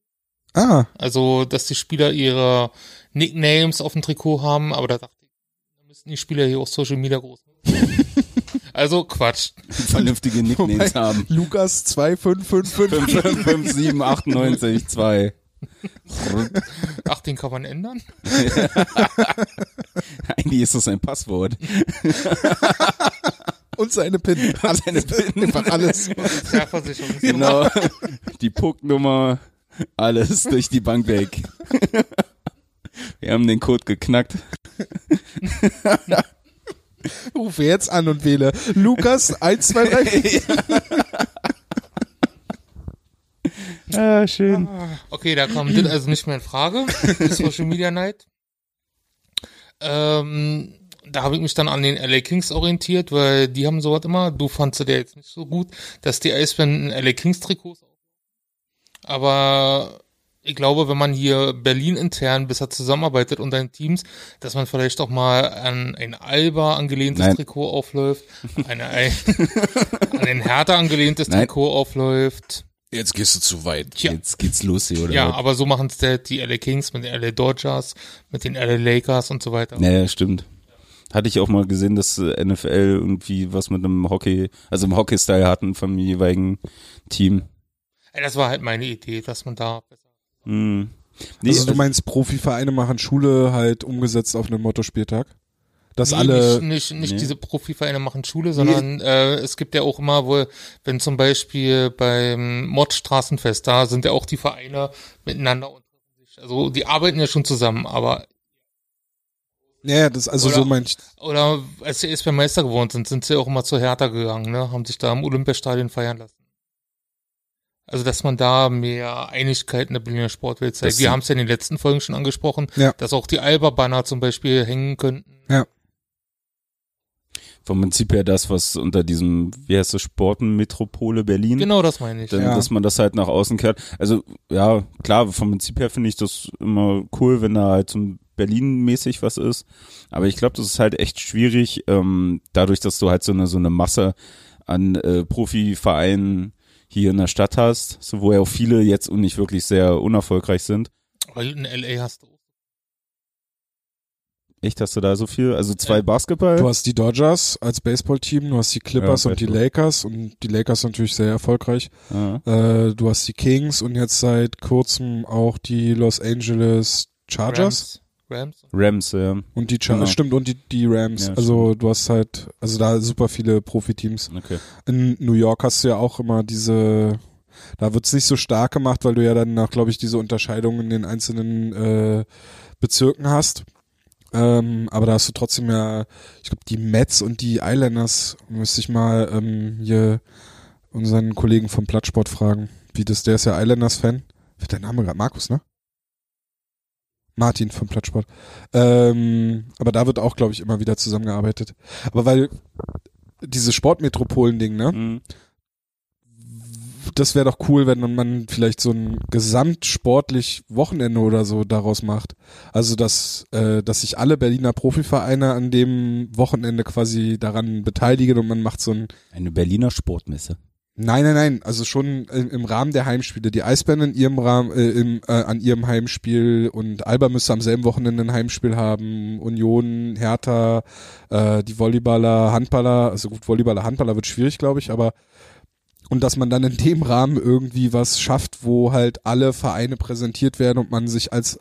Ah, Also, dass die Spieler ihre Nicknames auf dem Trikot haben, aber da dachte ich, da müssten die Spieler hier auch Social Media groß. machen. also Quatsch. Vernünftige Nicknames Wobei- haben. Lukas 2555. 5, 5, 7, 98, 2. Ach, den kann man ändern? Eigentlich ist das ein Passwort. und seine PIN. Alles, seine PIN. Einfach alles. Genau. Die Pucknummer, alles durch die Bank weg. Wir haben den Code geknackt. Rufe jetzt an und wähle Lukas 123. Ah, schön. Okay, da kam das also nicht mehr in Frage. Die Social Media Night. Ähm, da habe ich mich dann an den LA Kings orientiert, weil die haben sowas immer. Du fandst der jetzt nicht so gut, dass die Eisbären in LA Kings Trikots Aber ich glaube, wenn man hier Berlin intern besser zusammenarbeitet und deine Teams, dass man vielleicht auch mal an ein Alba angelehntes Nein. Trikot aufläuft, eine, ein, an ein Hertha angelehntes Nein. Trikot aufläuft. Jetzt gehst du zu weit. Tja. Jetzt geht's los hier, oder? Ja, was? aber so machen es die LA Kings mit den LA Dodgers, mit den LA Lakers und so weiter. Naja, stimmt. Hatte ich auch mal gesehen, dass äh, NFL irgendwie was mit einem Hockey, also im Hockey-Style hatten vom jeweiligen Team. Ey, Das war halt meine Idee, dass man da besser. Hm. Nee, Also du meinst, Profivereine machen Schule halt umgesetzt auf einen Mottospieltag? Dass alle, nicht, nicht, nicht Nee. diese Profivereine machen Schule, sondern äh, es gibt ja auch immer wohl, wenn zum Beispiel beim Mod-Straßenfest, da sind ja auch die Vereine miteinander und also die arbeiten ja schon zusammen, aber ja, ja, das, also Oder- so mein ich, oder als sie erst beim Meister geworden sind, sind sie auch immer zu Hertha gegangen, ne? Haben sich da im Olympiastadion feiern lassen. Also, dass man da mehr Einigkeit in der Berliner Sportwelt zeigt. Das Wir haben es ja in den letzten Folgen schon angesprochen, Ja. dass auch die Alba-Banner zum Beispiel hängen könnten. Vom Prinzip her das, was unter diesem, wie heißt das, Sportenmetropole Berlin. Genau, das meine ich. Dann, Ja. dass man das halt nach außen kehrt. Also ja, klar, vom Prinzip her finde ich das immer cool, wenn da halt so ein Berlin-mäßig was ist. Aber ich glaube, das ist halt echt schwierig, ähm, dadurch, dass du halt so eine so eine Masse an äh, Profivereinen hier in der Stadt hast, so wo ja auch viele jetzt und nicht wirklich sehr unerfolgreich sind. Weil in L.A. hast du. Echt, hast du da so viel? Also zwei Ja. Basketball? Du hast die Dodgers als Baseballteam, du hast die Clippers Ja, und die. Lakers und die Lakers natürlich sehr erfolgreich. Äh, du hast die Kings und jetzt seit kurzem auch die Los Angeles Chargers Rams. Rams. Rams, ja. und die Char Genau. stimmt und die, die Rams. Ja, also du hast halt, also da super viele Profiteams. Okay. In New York hast du ja auch immer diese, da wird's nicht so stark gemacht, weil du ja dann nach, glaube ich, diese Unterscheidung in den einzelnen äh, Bezirken hast. Ähm, aber da hast du trotzdem ja, ich glaube, die Mets und die Islanders, müsste ich mal ähm, hier unseren Kollegen vom Plattsport fragen, wie das, der ist ja Islanders-Fan. Wird der Name gerade Markus, ne? Martin vom Plattsport. Ähm, aber da wird auch, glaube ich, immer wieder zusammengearbeitet. Aber weil dieses Sportmetropolen-Ding, ne? Mhm. Das wäre doch cool, wenn man vielleicht so ein gesamtsportlich Wochenende oder so daraus macht. Also dass, äh, dass sich alle Berliner Profivereine an dem Wochenende quasi daran beteiligen und man macht so ein Eine Berliner Sportmesse. Nein, nein, nein, also schon im, Rahmen der Heimspiele. Die Eisbären in ihrem Rahmen, äh, im, äh, an ihrem Heimspiel und Alba müsste am selben Wochenende ein Heimspiel haben. Union, Hertha, äh, die Volleyballer, Handballer, also gut, Volleyballer, Handballer wird schwierig, glaube ich, aber und dass man dann in dem Rahmen irgendwie was schafft, wo halt alle Vereine präsentiert werden und man sich als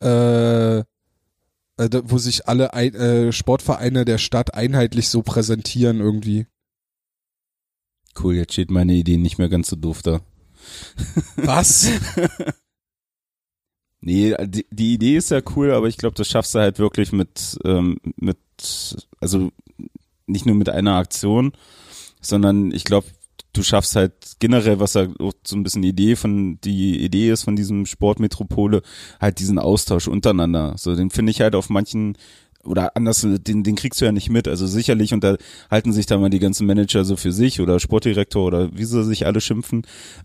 äh, äh, wo sich alle äh, Sportvereine der Stadt einheitlich so präsentieren irgendwie. Cool, jetzt steht meine Idee nicht mehr ganz so doof da. Was? Nee, die, die Idee ist ja cool, aber ich glaube, das schaffst du halt wirklich mit, ähm, mit, also nicht nur mit einer Aktion, sondern ich glaube, du schaffst halt generell, was ja auch so ein bisschen die Idee von, die Idee ist von diesem Sportmetropole, halt diesen Austausch untereinander. So, den finde ich halt auf manchen oder anders, den, den kriegst du ja nicht mit. Also sicherlich unterhalten sich da mal die ganzen Manager so für sich oder Sportdirektor oder wie sie sich alle schimpfen.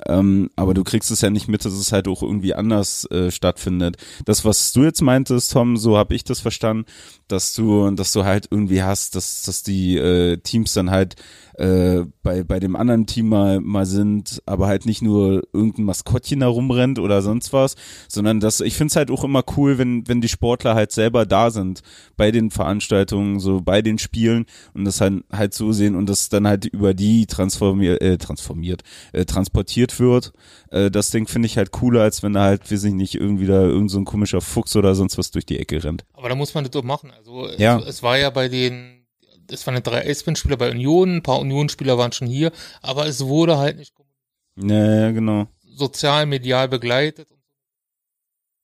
Ähm, aber du kriegst es ja nicht mit, dass es halt auch irgendwie anders äh, stattfindet. Das, was du jetzt meintest, Tom, so habe ich das verstanden, dass du, dass du halt irgendwie hast, dass, dass die äh, Teams dann halt äh, bei, bei dem anderen Team mal, mal sind, aber halt nicht nur irgendein Maskottchen da rumrennt oder sonst was, sondern das, ich find's halt auch immer cool, wenn, wenn die Sportler halt selber da sind bei den Veranstaltungen, so bei den Spielen und das halt, halt so sehen und das dann halt über die transformiert, äh, transformiert, äh, transportiert wird. Äh, das Ding finde ich halt cooler, als wenn da halt, weiß ich nicht, irgendwie da irgend so ein komischer Fuchs oder sonst was durch die Ecke rennt. Aber da muss man das doch machen. Also Ja. es, es war ja bei den, es waren drei Eisbären-Spieler bei Union, ein paar Union-Spieler waren schon hier, aber es wurde halt nicht Ja, genau. sozial, medial begleitet.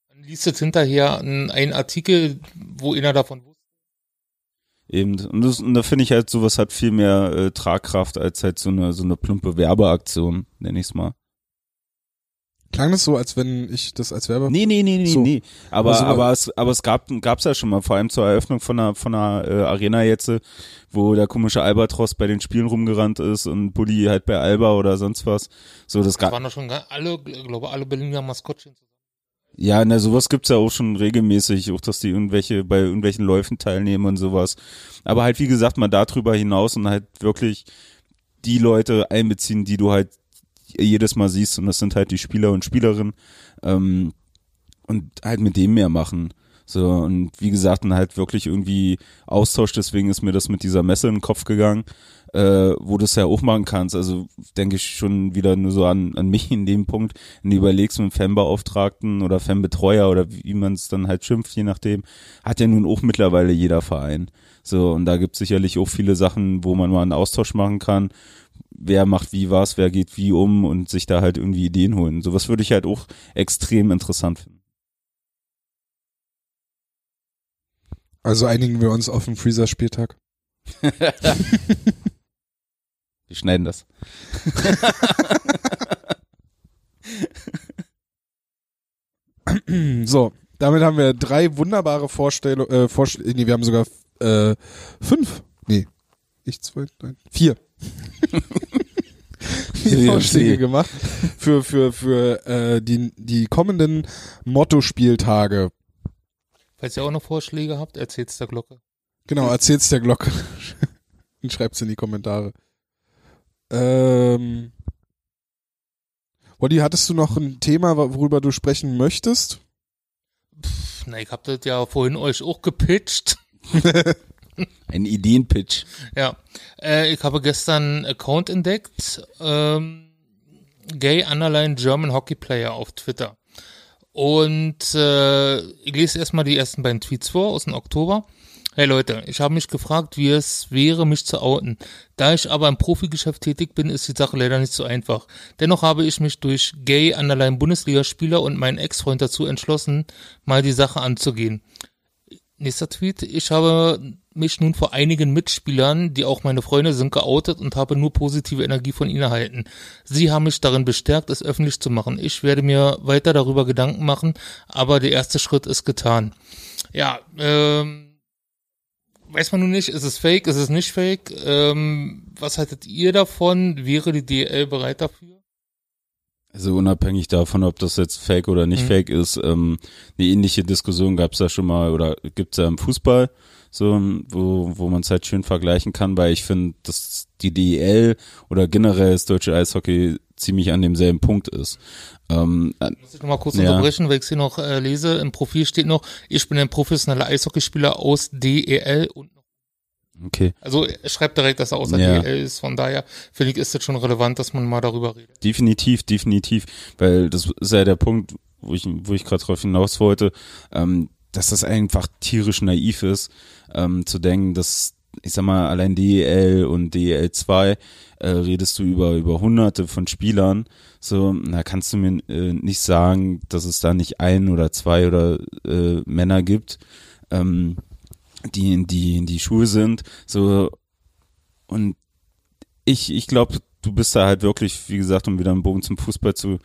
Dann liest jetzt hinterher einen, einen Artikel, wo einer davon. Eben. Und, das, und da finde ich halt, sowas hat viel mehr äh, Tragkraft als halt so eine, so eine plumpe Werbeaktion, nenn ich's mal. Klang das so, als wenn ich das als Werbe... Nee, nee, nee, nee, So. nee. Aber, Also, aber es, aber es gab, gab's ja schon mal, vor allem zur Eröffnung von einer, von einer äh, Arena jetzt, äh, wo der komische Albatros bei den Spielen rumgerannt ist und Bulli halt bei Alba oder sonst was. So, das Das gab, waren doch schon alle, glaube alle Berliner Maskottchen. Ja, na, sowas gibt's ja auch schon regelmäßig, auch dass die irgendwelche, bei irgendwelchen Läufen teilnehmen und sowas. Aber halt, wie gesagt, mal darüber hinaus und halt wirklich die Leute einbeziehen, die du halt jedes Mal siehst und das sind halt die Spieler und Spielerinnen ähm, und halt mit dem mehr machen. So, und wie gesagt, dann halt wirklich irgendwie Austausch, deswegen ist mir das mit dieser Messe in den Kopf gegangen, äh, wo du es ja auch machen kannst. Also denke ich schon wieder nur so an, an mich in dem Punkt, wenn du überlegst mit dem Fanbeauftragten oder Fanbetreuer oder wie man es dann halt schimpft, je nachdem, hat ja nun auch mittlerweile jeder Verein. So, und da gibt es sicherlich auch viele Sachen, wo man mal einen Austausch machen kann. Wer macht wie was, wer geht wie um und sich da halt irgendwie Ideen holen. Sowas würde ich halt auch extrem interessant finden. Also einigen wir uns auf den Freezer-Spieltag. Wir schneiden das. So, damit haben wir drei wunderbare Vorstellungen, äh, Vorst nee, wir haben sogar äh, fünf, nee, nicht zwei, nein, vier. vier Vorschläge gemacht für für für äh, die die kommenden Motto-Spieltage. Falls ihr auch noch Vorschläge habt, erzählt's der Glocke. Genau, erzähl's der Glocke und schreibt's in die Kommentare. Ähm, Wolli, hattest du noch ein Thema, worüber du sprechen möchtest? Pff, na, ich hab das ja vorhin euch auch gepitcht. Ein Ideenpitch. Ja, äh, ich habe gestern einen Account entdeckt, ähm, Gay Underline German Hockey Player auf Twitter. Und äh, ich lese erstmal die ersten beiden Tweets vor aus dem Oktober. Hey Leute, ich habe mich gefragt, wie es wäre, mich zu outen. Da ich aber im Profigeschäft tätig bin, ist die Sache leider nicht so einfach. Dennoch habe ich mich durch Gay Underline Bundesligaspieler und meinen Ex-Freund dazu entschlossen, mal die Sache anzugehen. Nächster Tweet. Ich habe mich nun vor einigen Mitspielern, die auch meine Freunde sind, geoutet und habe nur positive Energie von ihnen erhalten. Sie haben mich darin bestärkt, es öffentlich zu machen. Ich werde mir weiter darüber Gedanken machen, aber der erste Schritt ist getan. Ja, ähm, weiß man nun nicht, ist es fake, ist es nicht fake? Ähm, was haltet ihr davon? Wäre die DL bereit dafür? Also unabhängig davon, ob das jetzt fake oder nicht Mhm. fake ist, ähm, eine ähnliche Diskussion gab es ja schon mal oder gibt's ja im Fußball, so wo, wo man es halt schön vergleichen kann, weil ich finde, dass die DEL oder generell das deutsche Eishockey ziemlich an demselben Punkt ist. Ähm, Muss ich noch mal kurz Ja. unterbrechen, weil ich es hier noch äh, lese. Im Profil steht noch, ich bin ein professioneller Eishockeyspieler aus DEL und okay. Also er schreibt direkt, dass er außer Ja. DL ist. Von daher finde ich, ist es schon relevant, dass man mal darüber redet. Definitiv, definitiv, weil das ist ja der Punkt, wo ich, wo ich gerade drauf hinaus wollte, ähm, dass das einfach tierisch naiv ist, ähm, zu denken, dass, ich sag mal, allein DEL und DEL 2 äh, redest du über, über hunderte von Spielern, so, da kannst du mir äh, nicht sagen, dass es da nicht ein oder zwei oder äh, Männer gibt, ähm, die in die, in die Schuhe sind, so, und ich, ich glaube, du bist da halt wirklich, wie gesagt, um wieder einen Bogen zum Fußball zu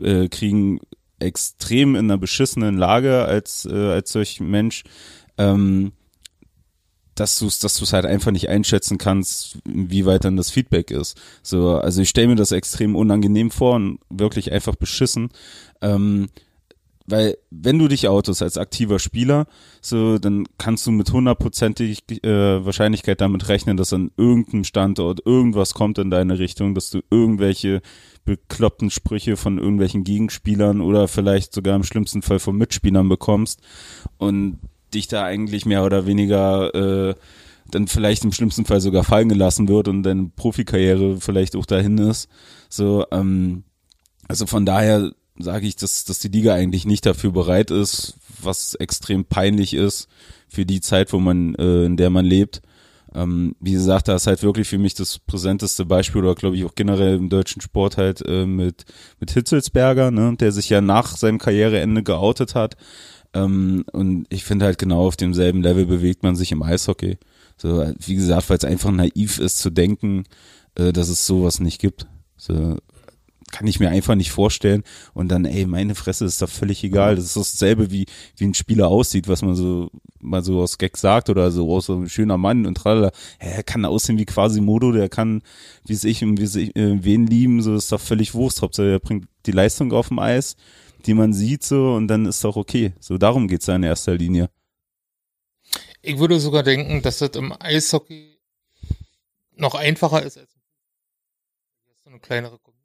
äh, kriegen, extrem in einer beschissenen Lage als, äh, als solch Mensch, ähm, dass du es dass du's halt einfach nicht einschätzen kannst, wie weit dann das Feedback ist. So, also ich stelle mir das extrem unangenehm vor und wirklich einfach beschissen. Ähm, weil wenn du dich outest als aktiver Spieler, so dann kannst du mit hundertprozentig äh, Wahrscheinlichkeit damit rechnen, dass an irgendeinem Standort irgendwas kommt in deine Richtung, dass du irgendwelche bekloppten Sprüche von irgendwelchen Gegenspielern oder vielleicht sogar im schlimmsten Fall von Mitspielern bekommst und dich da eigentlich mehr oder weniger äh, dann vielleicht im schlimmsten Fall sogar fallen gelassen wird und deine Profikarriere vielleicht auch dahin ist. So, ähm, also von daher sage ich, dass, dass die Liga eigentlich nicht dafür bereit ist, was extrem peinlich ist für die Zeit, wo man, äh, in der man lebt. Ähm, wie gesagt, da ist halt wirklich für mich das präsenteste Beispiel oder glaube ich auch generell im deutschen Sport halt äh, mit, mit Hitzelsberger, ne, der sich ja nach seinem Karriereende geoutet hat. Ähm, und ich finde halt genau auf demselben Level bewegt man sich im Eishockey. So, wie gesagt, weil es einfach naiv ist zu denken, äh, dass es sowas nicht gibt. So, kann ich mir einfach nicht vorstellen. Und dann, ey, meine Fresse ist doch völlig egal. Das ist dasselbe, wie, wie ein Spieler aussieht, was man so mal so aus Gag sagt oder so, aus so ein schöner Mann und tralala. Er kann aussehen wie Quasimodo, der kann, wie es ich und wie es ich, äh, wen lieben, so ist doch völlig Wurst. Hauptsache, er bringt die Leistung auf dem Eis, die man sieht so und dann ist doch okay. So darum geht's ja in erster Linie. Ich würde sogar denken, dass das im Eishockey noch einfacher ist als so eine kleinere Community.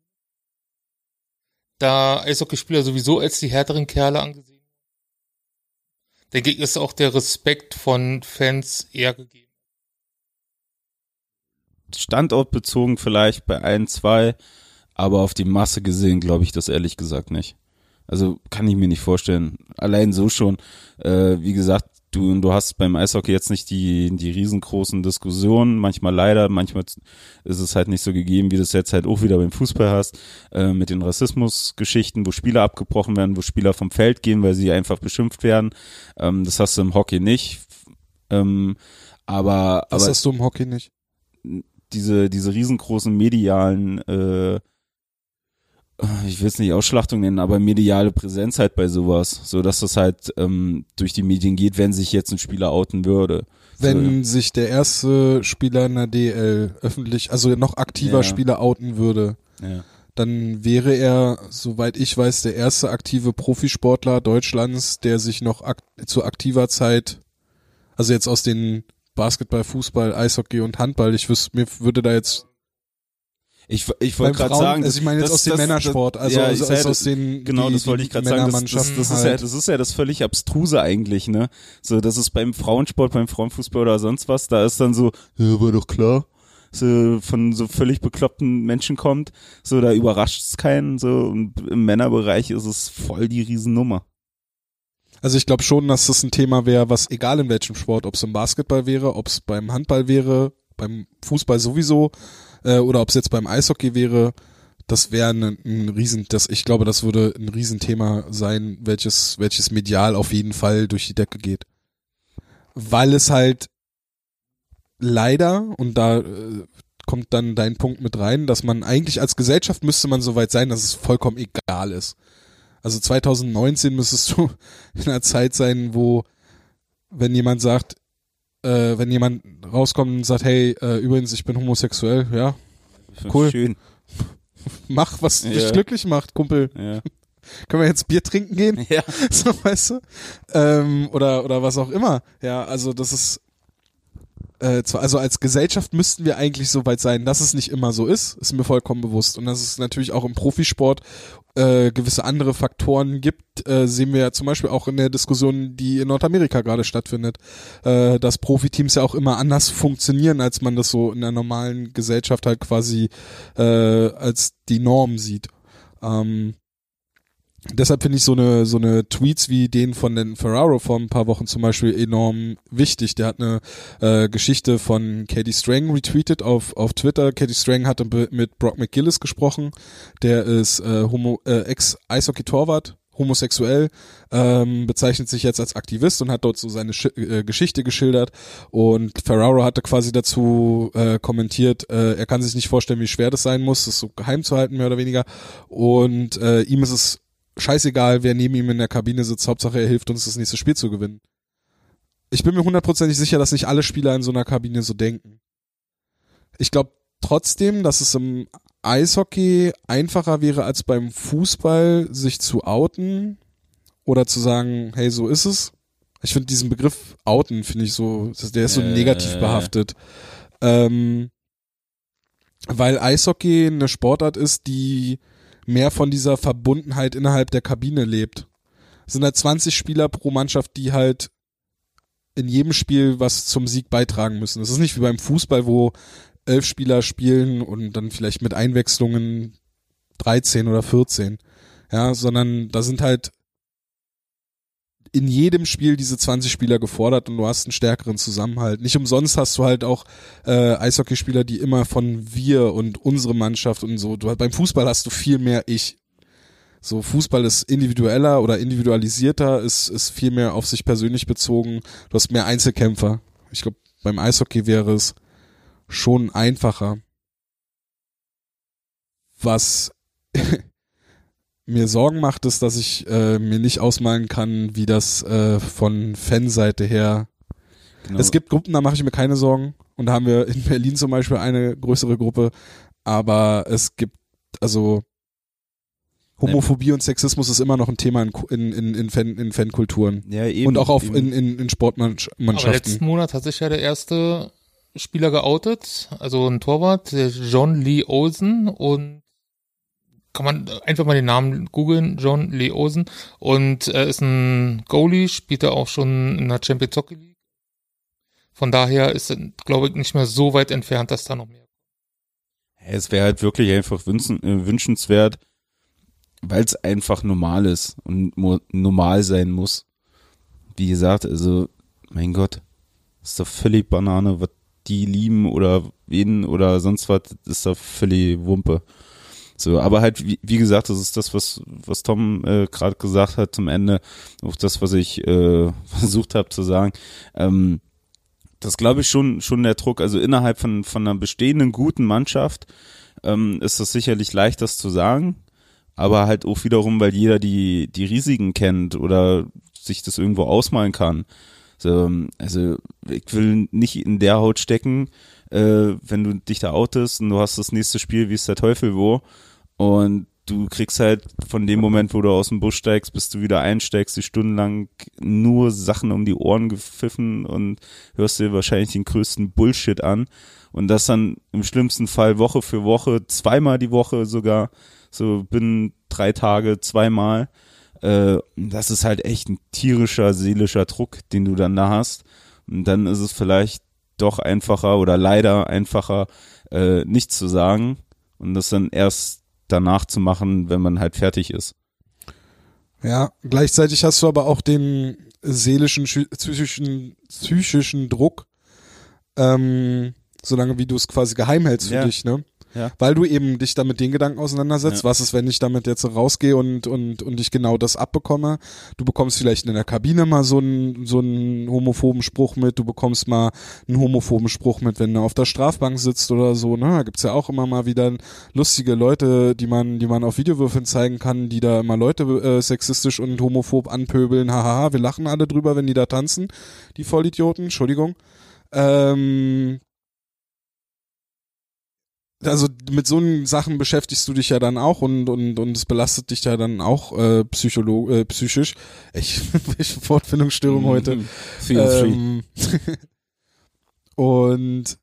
Da Eishockeyspieler sowieso als die härteren Kerle angesehen werden, denke ich, ist auch der Respekt von Fans eher gegeben. Standortbezogen vielleicht bei ein, zwei, aber auf die Masse gesehen glaube ich das ehrlich gesagt nicht. Also kann ich mir nicht vorstellen. Allein so schon, äh, wie gesagt, du, du hast beim Eishockey jetzt nicht die, die riesengroßen Diskussionen, manchmal leider, manchmal ist es halt nicht so gegeben, wie du es jetzt halt auch wieder beim Fußball hast, äh, mit den Rassismusgeschichten, wo Spieler abgebrochen werden, wo Spieler vom Feld gehen, weil sie einfach beschimpft werden. Ähm, das hast du im Hockey nicht. Ähm, aber, Das aber hast du im Hockey nicht. diese, diese riesengroßen medialen, äh, ich will es nicht Ausschlachtung nennen, aber mediale Präsenz halt bei sowas, so dass das halt ähm, durch die Medien geht, wenn sich jetzt ein Spieler outen würde. wenn sich der erste Spieler in der DL öffentlich, also noch aktiver Ja. Spieler outen würde, Ja. dann wäre er, soweit ich weiß, der erste aktive Profisportler Deutschlands, der sich noch ak zu aktiver Zeit, also jetzt aus den Basketball, Fußball, Eishockey und Handball, ich wüsste, mir würde da jetzt Ich, ich wollte gerade sagen, also ich meine jetzt das- aus dem das- Männersport, also ja, aus, ich sag, aus den Genau, die, das wollte ich gerade sagen. Das, das, das, ist ja, halt. das ist ja das völlig Abstruse eigentlich, ne? So, das ist beim Frauensport, beim Frauenfußball oder sonst was, da ist dann so, ja, war doch klar, so von so völlig bekloppten Menschen kommt, so, da überrascht es keinen, so, und im Männerbereich ist es voll die Riesennummer. Also ich glaube schon, dass das ein Thema wäre, was egal in welchem Sport, ob es im Basketball wäre, ob es beim Handball wäre, beim Fußball sowieso äh, oder ob es jetzt beim Eishockey wäre, das wäre ein, ein Riesen, das ich glaube, das würde ein Riesenthema sein, welches welches medial auf jeden Fall durch die Decke geht, weil es halt leider und da äh, kommt dann dein Punkt mit rein, dass man eigentlich als Gesellschaft müsste man so weit sein, dass es vollkommen egal ist. Also 2019 müsstest du in einer Zeit sein, wo wenn jemand sagt, äh, wenn jemand rauskommt und sagt, hey, äh, übrigens, ich bin homosexuell, ja, Cool. Schön. mach, was dich Ja. glücklich macht, Kumpel. Ja. Können wir jetzt Bier trinken gehen? ja. so, weißt du? Ähm, oder, oder was auch immer. Ja, also das ist, äh, also als Gesellschaft müssten wir eigentlich so weit sein, dass es nicht immer so ist, ist mir vollkommen bewusst. Und dass es natürlich auch im Profisport äh, gewisse andere Faktoren gibt, äh, sehen wir ja zum Beispiel auch in der Diskussion, die in Nordamerika gerade stattfindet, äh, dass Profiteams ja auch immer anders funktionieren, als man das so in der normalen Gesellschaft halt quasi äh, als die Norm sieht. Ähm, Deshalb finde ich so eine so eine Tweets wie den von den Ferraro vor ein paar Wochen zum Beispiel enorm wichtig. Der hat eine äh, Geschichte von Katie Strang retweetet auf auf Twitter. Katie Strang hatte mit Brock McGillis gesprochen. Der ist äh, Homo, äh, Ex-Eishockey-Torwart, homosexuell, ähm, bezeichnet sich jetzt als Aktivist und hat dort so seine Schi äh, Geschichte geschildert. Und Ferraro hatte quasi dazu äh, kommentiert, äh, er kann sich nicht vorstellen, wie schwer das sein muss, das so geheim zu halten, mehr oder weniger. Und äh, ihm ist es scheißegal, wer neben ihm in der Kabine sitzt, Hauptsache er hilft uns, das nächste Spiel zu gewinnen. Ich bin mir hundertprozentig sicher, dass nicht alle Spieler in so einer Kabine so denken. Ich glaube trotzdem, dass es im Eishockey einfacher wäre als beim Fußball, sich zu outen oder zu sagen, hey, so ist es. Ich finde diesen Begriff outen, finde ich so, der ist so Äh. negativ behaftet. Ähm, weil Eishockey eine Sportart ist, die mehr von dieser Verbundenheit innerhalb der Kabine lebt. Es sind halt 20 Spieler pro Mannschaft, die halt in jedem Spiel was zum Sieg beitragen müssen. Es ist nicht wie beim Fußball, wo elf Spieler spielen und dann vielleicht mit Einwechslungen 13 oder 14. Ja, sondern da sind halt in jedem Spiel diese 20 Spieler gefordert und du hast einen stärkeren Zusammenhalt. Nicht umsonst hast du halt auch äh, Eishockeyspieler, die immer von wir und unsere Mannschaft und so. Du, beim Fußball hast du viel mehr ich. So Fußball ist individueller oder individualisierter, ist ist viel mehr auf sich persönlich bezogen. Du hast mehr Einzelkämpfer. Ich glaube, beim Eishockey wäre es schon einfacher. Was mir Sorgen macht, ist, dass ich äh, mir nicht ausmalen kann, wie das äh, von Fanseite her. Genau. Es gibt Gruppen, da mache ich mir keine Sorgen. Und da haben wir in Berlin zum Beispiel eine größere Gruppe. Aber es gibt, also Homophobie und Sexismus ist immer noch ein Thema in, in, in, in, Fan, in Fankulturen. ja, eben, Und auch auf, eben. in, in, in Aber Sportmannschaften. letzten Monat hat sich ja der erste Spieler geoutet, also ein Torwart, der John Lee Olsen und kann man einfach mal den Namen googeln, John Lee Olsen und er ist ein Goalie, spielt er auch schon in der Champions Hockey League. Von daher ist er, glaube ich, nicht mehr so weit entfernt, dass da noch mehr. Es wäre halt wirklich einfach äh, wünschenswert, weil es einfach normal ist und normal sein muss. Wie gesagt, also, mein Gott, ist doch völlig Banane, was die lieben oder wen oder sonst was, ist doch völlig Wumpe. So, aber halt, wie, wie gesagt, das ist das, was, was Tom äh, gerade gesagt hat zum Ende, auch das, was ich äh, versucht habe zu sagen. Ähm, das glaube ich schon, schon der Druck. Also innerhalb von, von einer bestehenden guten Mannschaft ähm, ist das sicherlich leicht, das zu sagen. Aber halt auch wiederum, weil jeder die, die Risiken kennt oder sich das irgendwo ausmalen kann. So, also ich will nicht in der Haut stecken, äh, wenn du dich da outest und du hast das nächste Spiel, wie ist der Teufel wo und du kriegst halt von dem Moment, wo du aus dem Bus steigst, bis du wieder einsteigst, die stundenlang nur Sachen um die Ohren gepfiffen und hörst dir wahrscheinlich den größten Bullshit an. Und das dann im schlimmsten Fall Woche für Woche, zweimal die Woche sogar, so binnen drei Tage, zweimal. Äh, das ist halt echt ein tierischer, seelischer Druck, den du dann da hast. Und dann ist es vielleicht doch einfacher oder leider einfacher, äh, nichts zu sagen und das dann erst danach zu machen, wenn man halt fertig ist. Ja, gleichzeitig hast du aber auch den seelischen, psychischen, psychischen Druck, ähm, solange wie du es quasi geheim hältst für Ja. dich, ne? Ja. Weil du eben dich dann mit den Gedanken auseinandersetzt, Ja. was ist, wenn ich damit jetzt rausgehe und, und, und ich genau das abbekomme. Du bekommst vielleicht in der Kabine mal so einen, so einen homophoben Spruch mit, du bekommst mal einen homophoben Spruch mit, wenn du auf der Strafbank sitzt oder so, ne? Da gibt's ja auch immer mal wieder lustige Leute, die man, die man auf Videowürfeln zeigen kann, die da immer Leute äh, sexistisch und homophob anpöbeln. Hahaha, wir lachen alle drüber, wenn die da tanzen, die Vollidioten, Entschuldigung. Ähm, also mit so Sachen beschäftigst du dich ja dann auch und und und es belastet dich ja dann auch äh, psycholo äh, psychisch. Ich, Wortfindungsstörung heute. Mhm. Feel free. Ähm, und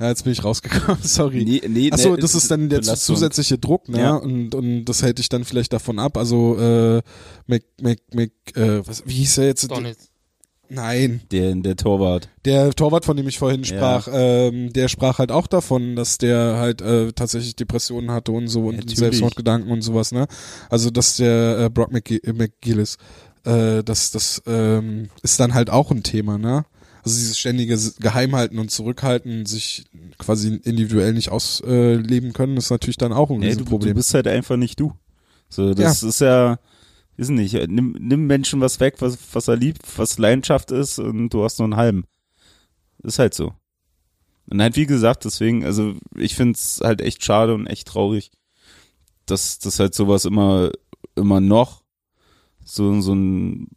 ja, jetzt bin ich rausgekommen, sorry. Nee, nee, Achso, nee, das ist dann der Belastung. zusätzliche Druck, ne? Ja. Und, und das hält dich dann vielleicht davon ab. Also, äh, Mac, Mac, Mac, äh, was, wie hieß er jetzt? Donitz. Nein, Der, der Torwart. der Torwart, von dem ich vorhin sprach, ähm, der sprach halt auch davon, dass der halt äh, tatsächlich Depressionen hatte und so und Natürlich. Selbstmordgedanken und sowas, ne? Also dass der äh, Brock McG äh, McGillis, äh, das, das ähm, ist dann halt auch ein Thema, ne? Also dieses ständige Geheimhalten und Zurückhalten, sich quasi individuell nicht ausleben können, ist natürlich dann auch ein Nee, du, du Riesenproblem. bist halt einfach nicht du. So, das ist ja, ist nicht, nimm, nimm Menschen was weg, was, was er liebt, was Leidenschaft ist und du hast nur einen halben. Ist halt so. Und halt, wie gesagt, deswegen, also ich find's halt echt schade und echt traurig, dass, dass halt sowas immer, immer noch so, so ein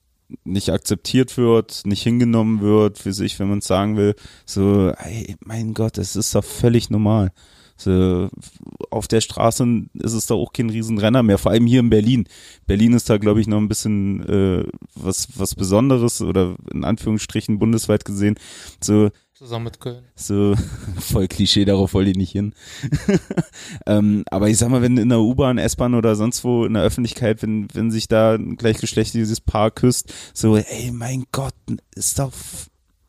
nicht akzeptiert wird, nicht hingenommen wird, für sich, wenn man es sagen will, so, ey, mein Gott, das ist doch völlig normal. So, auf der Straße ist es da auch kein Riesenrenner mehr, vor allem hier in Berlin. Berlin ist da, glaube ich, noch ein bisschen äh, was, was Besonderes oder in Anführungsstrichen bundesweit gesehen. So, Zusammen mit Köln. so voll Klischee, darauf wollte ich nicht hin. ähm, aber ich sag mal, wenn in der U-Bahn, S-Bahn oder sonst wo in der Öffentlichkeit, wenn, wenn sich da ein gleichgeschlechtliches Paar küsst, so, ey, mein Gott, ist doch,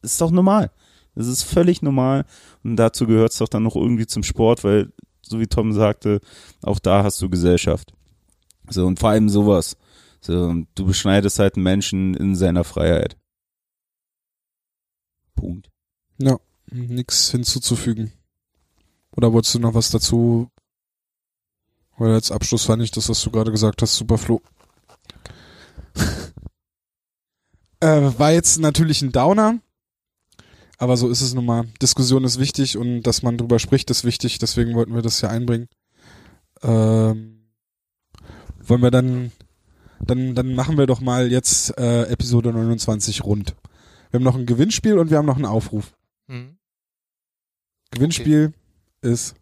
ist doch normal. Das ist völlig normal. Und dazu gehört es doch dann noch irgendwie zum Sport, weil, so wie Tom sagte, auch da hast du Gesellschaft. So, und vor allem sowas. So, und du beschneidest halt einen Menschen in seiner Freiheit. Punkt. Ja, nix hinzuzufügen. Oder wolltest du noch was dazu? Oder als Abschluss fand ich das, was du gerade gesagt hast, super Flo. äh, war jetzt natürlich ein Downer. Aber so ist es nun mal. Diskussion ist wichtig und dass man drüber spricht, ist wichtig. Deswegen wollten wir das hier einbringen. Ähm, wollen wir dann, dann, dann machen wir doch mal jetzt äh, Episode 29 rund. Wir haben noch ein Gewinnspiel und wir haben noch einen Aufruf. Hm. Gewinnspiel ist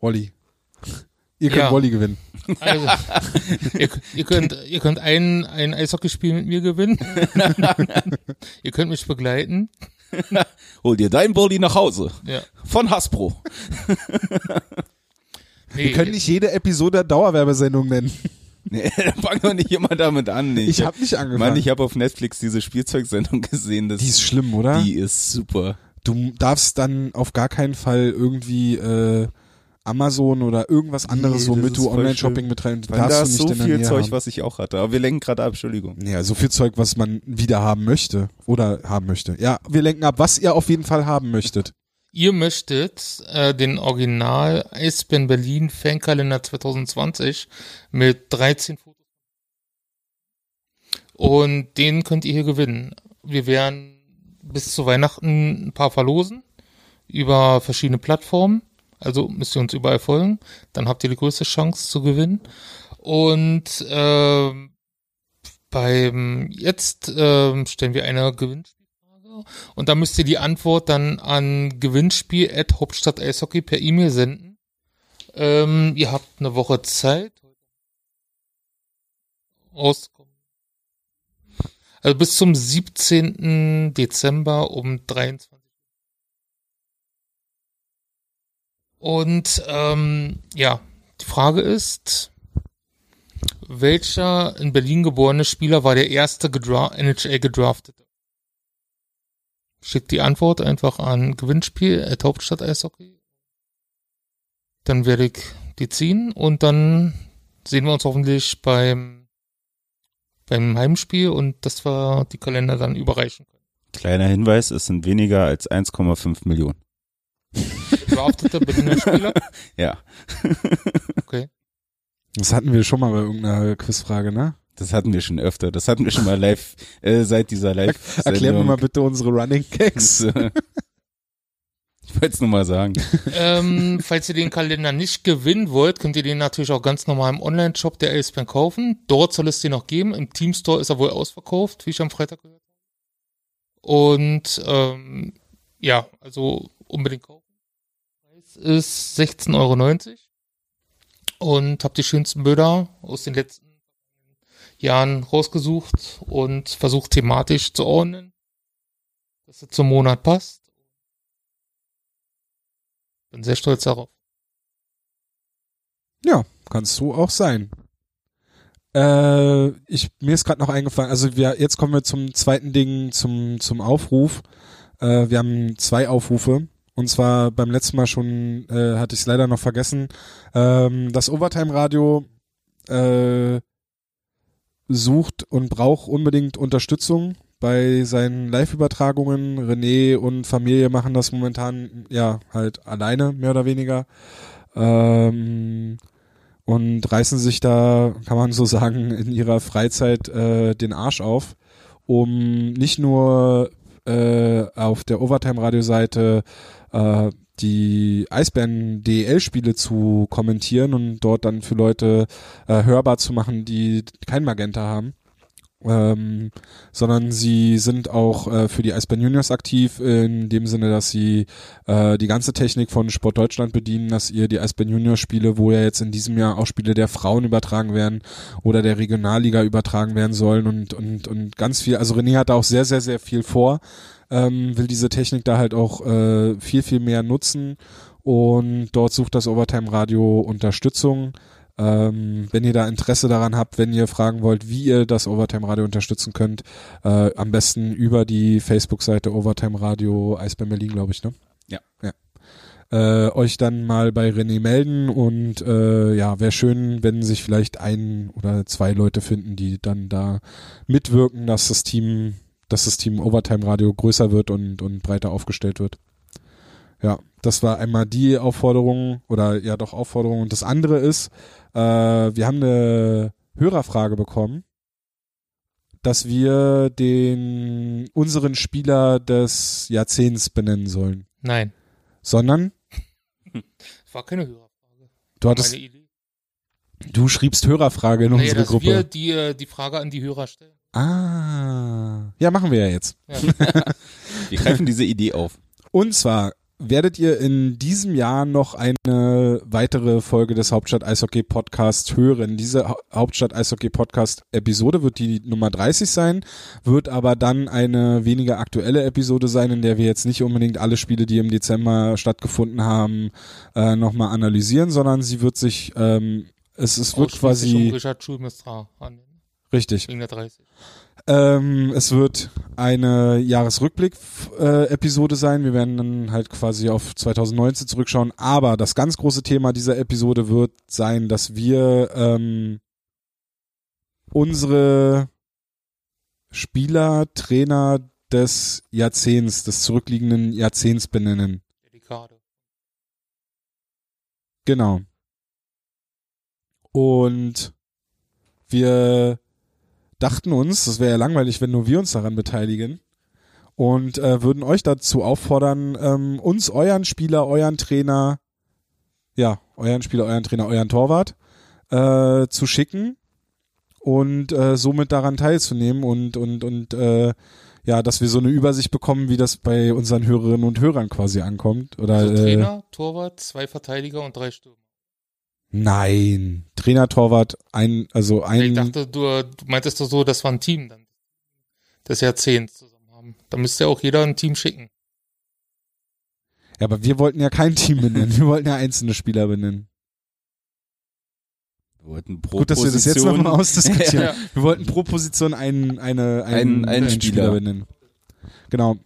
Wally. Ihr könnt Ja. Wally gewinnen. Also, ihr, ihr könnt, ihr könnt ein, ein Eishockeyspiel mit mir gewinnen. ihr könnt mich begleiten. Hol dir dein Bulli nach Hause. Ja. Von Hasbro. Nee, Wir können nicht jede Episode Dauerwerbesendung nennen. Nee, da fangen wir nicht immer damit an. Nee, Ich habe nicht angefangen. Mann, ich habe auf Netflix diese Spielzeugsendung gesehen. Das, die ist schlimm, oder? die ist super. du darfst dann auf gar keinen Fall irgendwie äh, Amazon oder irgendwas anderes, Nee, womit du Online-Shopping betreiben da darfst du ist nicht so viel Zeug, haben. was ich auch hatte. Aber wir lenken gerade ab, Entschuldigung. Ja, so viel Zeug, was man wieder haben möchte oder haben möchte. Ja, wir lenken ab, was ihr auf jeden Fall haben möchtet. Ihr möchtet äh, den Original Eisbären Berlin Fankalender 2020 mit 13 Fotos. Und den könnt ihr hier gewinnen. Wir werden bis zu Weihnachten ein paar verlosen über verschiedene Plattformen. Also müsst ihr uns überall folgen. Dann habt ihr die größte Chance zu gewinnen. Und ähm, beim jetzt ähm, stellen wir eine Gewinnspielfrage und da müsst ihr die Antwort dann an Gewinnspiel at Hauptstadt Eishockey per E-Mail senden. Ähm, ihr habt eine Woche Zeit. Rauskommen. Also bis zum 17. Dezember um 23 Und ähm, ja, die Frage ist, welcher in Berlin geborene Spieler war der erste gedra NHL gedraftete? Schickt die Antwort einfach an Gewinnspiel at Hauptstadt Eishockey. Dann werde ich die ziehen und dann sehen wir uns hoffentlich beim beim Heimspiel und dass wir die Kalender dann überreichen können. Kleiner Hinweis, es sind weniger als 1,5 Millionen. Gedraftete Berliner Spieler? Ja. Okay. Das hatten wir schon mal bei irgendeiner Quizfrage, ne? Das hatten wir schon öfter. Das hatten wir schon mal live, äh, seit dieser live Erklär mir mal bitte unsere Running Gags. ich wollte es nur mal sagen. ähm, falls ihr den Kalender nicht gewinnen wollt, könnt ihr den natürlich auch ganz normal im Online-Shop der Bank kaufen. Dort soll es den noch geben. Im Teamstore ist er wohl ausverkauft, wie ich am Freitag gehört habe. Und ähm, ja, also unbedingt kaufen. Ist 16,90 Euro. Und habe die schönsten Bilder aus den letzten Jahren rausgesucht und versucht thematisch zu ordnen, dass es zum Monat passt. Bin sehr stolz darauf. Ja, kannst du auch sein. Äh, ich, mir ist gerade noch eingefallen, also wir, jetzt kommen wir zum zweiten Ding, zum, zum Aufruf. Äh, wir haben zwei Aufrufe. Und zwar beim letzten Mal schon, äh, hatte ich es leider noch vergessen. Ähm, das Overtime-Radio äh, sucht und braucht unbedingt Unterstützung bei seinen Live-Übertragungen. René und Familie machen das momentan ja halt alleine, mehr oder weniger. Ähm, und reißen sich da, kann man so sagen, in ihrer Freizeit äh, den Arsch auf, um nicht nur äh, auf der Overtime-Radio-Seite äh, die Eisbären DEL-Spiele zu kommentieren und dort dann für Leute äh, hörbar zu machen, die kein Magenta haben. Ähm, sondern sie sind auch äh, für die Eisbären Juniors aktiv, in dem Sinne, dass sie äh, die ganze Technik von Sport Deutschland bedienen, dass ihr die Eisbären Juniors Spiele, wo ja jetzt in diesem Jahr auch Spiele der Frauen übertragen werden oder der Regionalliga übertragen werden sollen und, und, und ganz viel, also René hat da auch sehr, sehr, sehr viel vor, ähm, will diese Technik da halt auch äh, viel, viel mehr nutzen und dort sucht das Overtime Radio Unterstützung. Ähm, wenn ihr da Interesse daran habt, wenn ihr fragen wollt, wie ihr das Overtime Radio unterstützen könnt, äh, am besten über die Facebook-Seite Overtime Radio Eisbären Berlin, glaube ich, ne? Ja. ja. Äh, euch dann mal bei René melden und äh, ja, wäre schön, wenn sich vielleicht ein oder zwei Leute finden, die dann da mitwirken, dass das Team, dass das Team Overtime Radio größer wird und, und breiter aufgestellt wird. Ja, das war einmal die Aufforderung oder ja doch Aufforderung. Und das andere ist, äh, wir haben eine Hörerfrage bekommen, dass wir den unseren Spieler des Jahrzehnts benennen sollen. Nein, Sondern war keine Hörerfrage. du hattest, Meine Idee. du schriebst Hörerfrage in Naja, unsere dass Gruppe. wir die, äh, die Frage an die Hörer stellen. ah, ja, machen wir ja jetzt. Ja. Wir greifen diese Idee auf. Und zwar werdet ihr in diesem Jahr noch eine weitere Folge des Hauptstadt Eishockey Podcast hören. Diese Hau- Hauptstadt Eishockey Podcast Episode wird die Nummer 30 sein, wird aber dann eine weniger aktuelle Episode sein, in der wir jetzt nicht unbedingt alle Spiele, die im Dezember stattgefunden haben, äh, nochmal analysieren, sondern sie wird sich, ähm, es, es wird quasi, um Richard Schulmeister annehmen. richtig, Wegen der 30. ähm, es wird eine Jahresrückblick-Episode sein. Wir werden dann halt quasi auf 2019 zurückschauen. Aber das ganz große Thema dieser Episode wird sein, dass wir ähm, unsere Spieler, Trainer des Jahrzehnts, des zurückliegenden Jahrzehnts benennen. Der Dekade. Genau. Und wir dachten uns, das wäre ja langweilig, wenn nur wir uns daran beteiligen. Und äh, würden euch dazu auffordern, ähm, uns euren Spieler, euren Trainer, ja, euren Spieler, euren Trainer, euren Torwart äh, zu schicken. und äh, somit daran teilzunehmen und und und äh, ja, dass wir so eine Übersicht bekommen, wie das bei unseren Hörerinnen und Hörern quasi ankommt. Oder Also äh, Trainer, Torwart, zwei Verteidiger und drei Stürmer. Nein, Trainer, Torwart, ein also ein Ich dachte, du, du meintest doch so, das war ein Team dann. Das Jahrzehnt zusammen haben. Da müsste ja auch jeder ein Team schicken. Ja, aber wir wollten ja kein Team benennen. Wir wollten ja einzelne Spieler benennen. Wir wollten pro Gut, dass wir das jetzt Position- nochmal ausdiskutieren. Ja. Wir wollten pro Position einen, eine, einen, Einen- einen Spieler. benennen. Genau.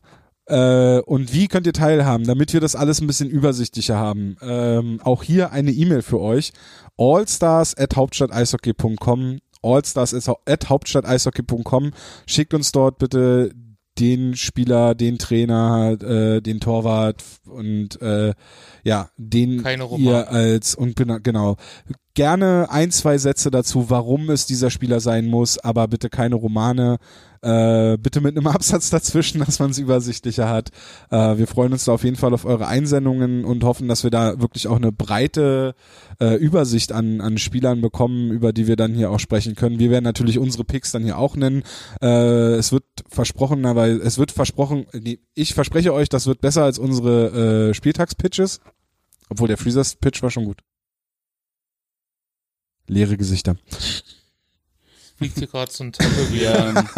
Äh, und wie könnt ihr teilhaben, damit wir das alles ein bisschen übersichtlicher haben? Ähm, auch hier eine E-Mail für euch. allstars at hauptstadteishockey.com allstars at hauptstadteishockey.com Schickt uns dort bitte den Spieler, den Trainer, äh, den Torwart und äh, ja, den ihr als und genau gerne ein, zwei Sätze dazu, warum es dieser Spieler sein muss, aber bitte keine Romane. Äh, bitte mit einem Absatz dazwischen, dass man es übersichtlicher hat. Äh, wir freuen uns da auf jeden Fall auf eure Einsendungen und hoffen, dass wir da wirklich auch eine breite äh, Übersicht an, an Spielern bekommen, über die wir dann hier auch sprechen können. Wir werden natürlich unsere Picks dann hier auch nennen. Äh, es wird versprochen, aber es wird versprochen, nee, ich verspreche euch, das wird besser als unsere äh, Spieltagspitches. Obwohl der Freezers Pitch war schon gut. Leere Gesichter. Fliegt hier gerade so ein ähm,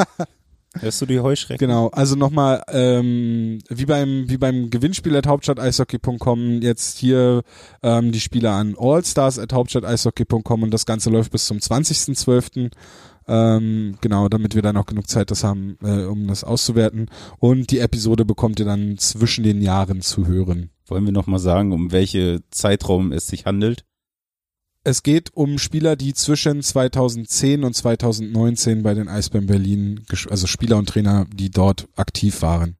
hörst du die Heuschrecken? Genau, also nochmal, ähm, wie beim, wie beim Gewinnspiel at hauptstadteishockey.com jetzt hier ähm, die Spieler an allstars at hauptstadteishockey.com und das Ganze läuft bis zum 20.12. Ähm, genau, damit wir dann auch genug Zeit das haben, äh, um das auszuwerten. Und die Episode bekommt ihr dann zwischen den Jahren zu hören. Wollen wir noch mal sagen, um welche Zeitraum es sich handelt? Es geht um Spieler, die zwischen 2010 und 2019 bei den Eisbären Berlin, also Spieler und Trainer, die dort aktiv waren.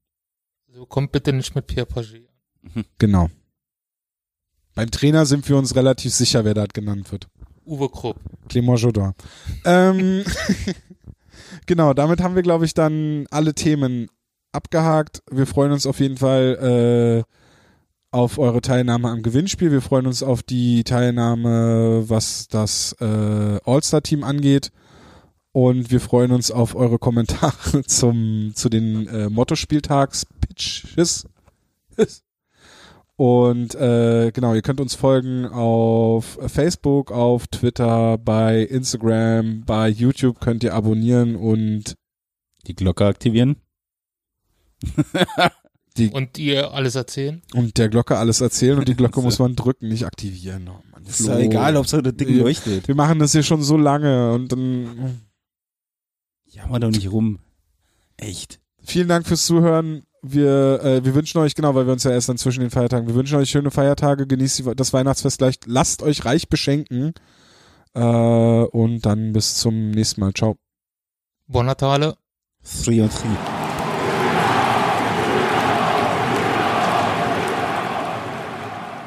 Also kommt bitte nicht mit Pierre Paget. Genau. Beim Trainer sind wir uns relativ sicher, wer da genannt wird. Uwe Krupp. Clément Jodin. ähm, genau, damit haben wir, glaube ich, dann alle Themen abgehakt. Wir freuen uns auf jeden Fall äh, auf eure Teilnahme am Gewinnspiel. Wir freuen uns auf die Teilnahme, was das äh, All-Star-Team angeht. Und wir freuen uns auf eure Kommentare zum, zu den äh, Mottospieltags-Pitches. Und äh, genau, ihr könnt uns folgen auf Facebook, auf Twitter, bei Instagram, bei YouTube könnt ihr abonnieren und Die Glocke aktivieren? Und ihr alles erzählen? und der Glocke alles erzählen und die Glocke muss man drücken, nicht aktivieren. Oh Mann, Ist Flo. ja egal, ob so das Ding leuchtet. Wir machen das hier schon so lange und dann Jammer doch nicht rum. Echt. vielen Dank fürs Zuhören. Wir, äh, wir wünschen euch, genau, weil wir uns ja erst dann zwischen den Feiertagen, wir wünschen euch schöne Feiertage, genießt die, das Weihnachtsfest gleich, lasst euch reich beschenken äh, und dann bis zum nächsten Mal. Ciao. Buon Natale. Three on three.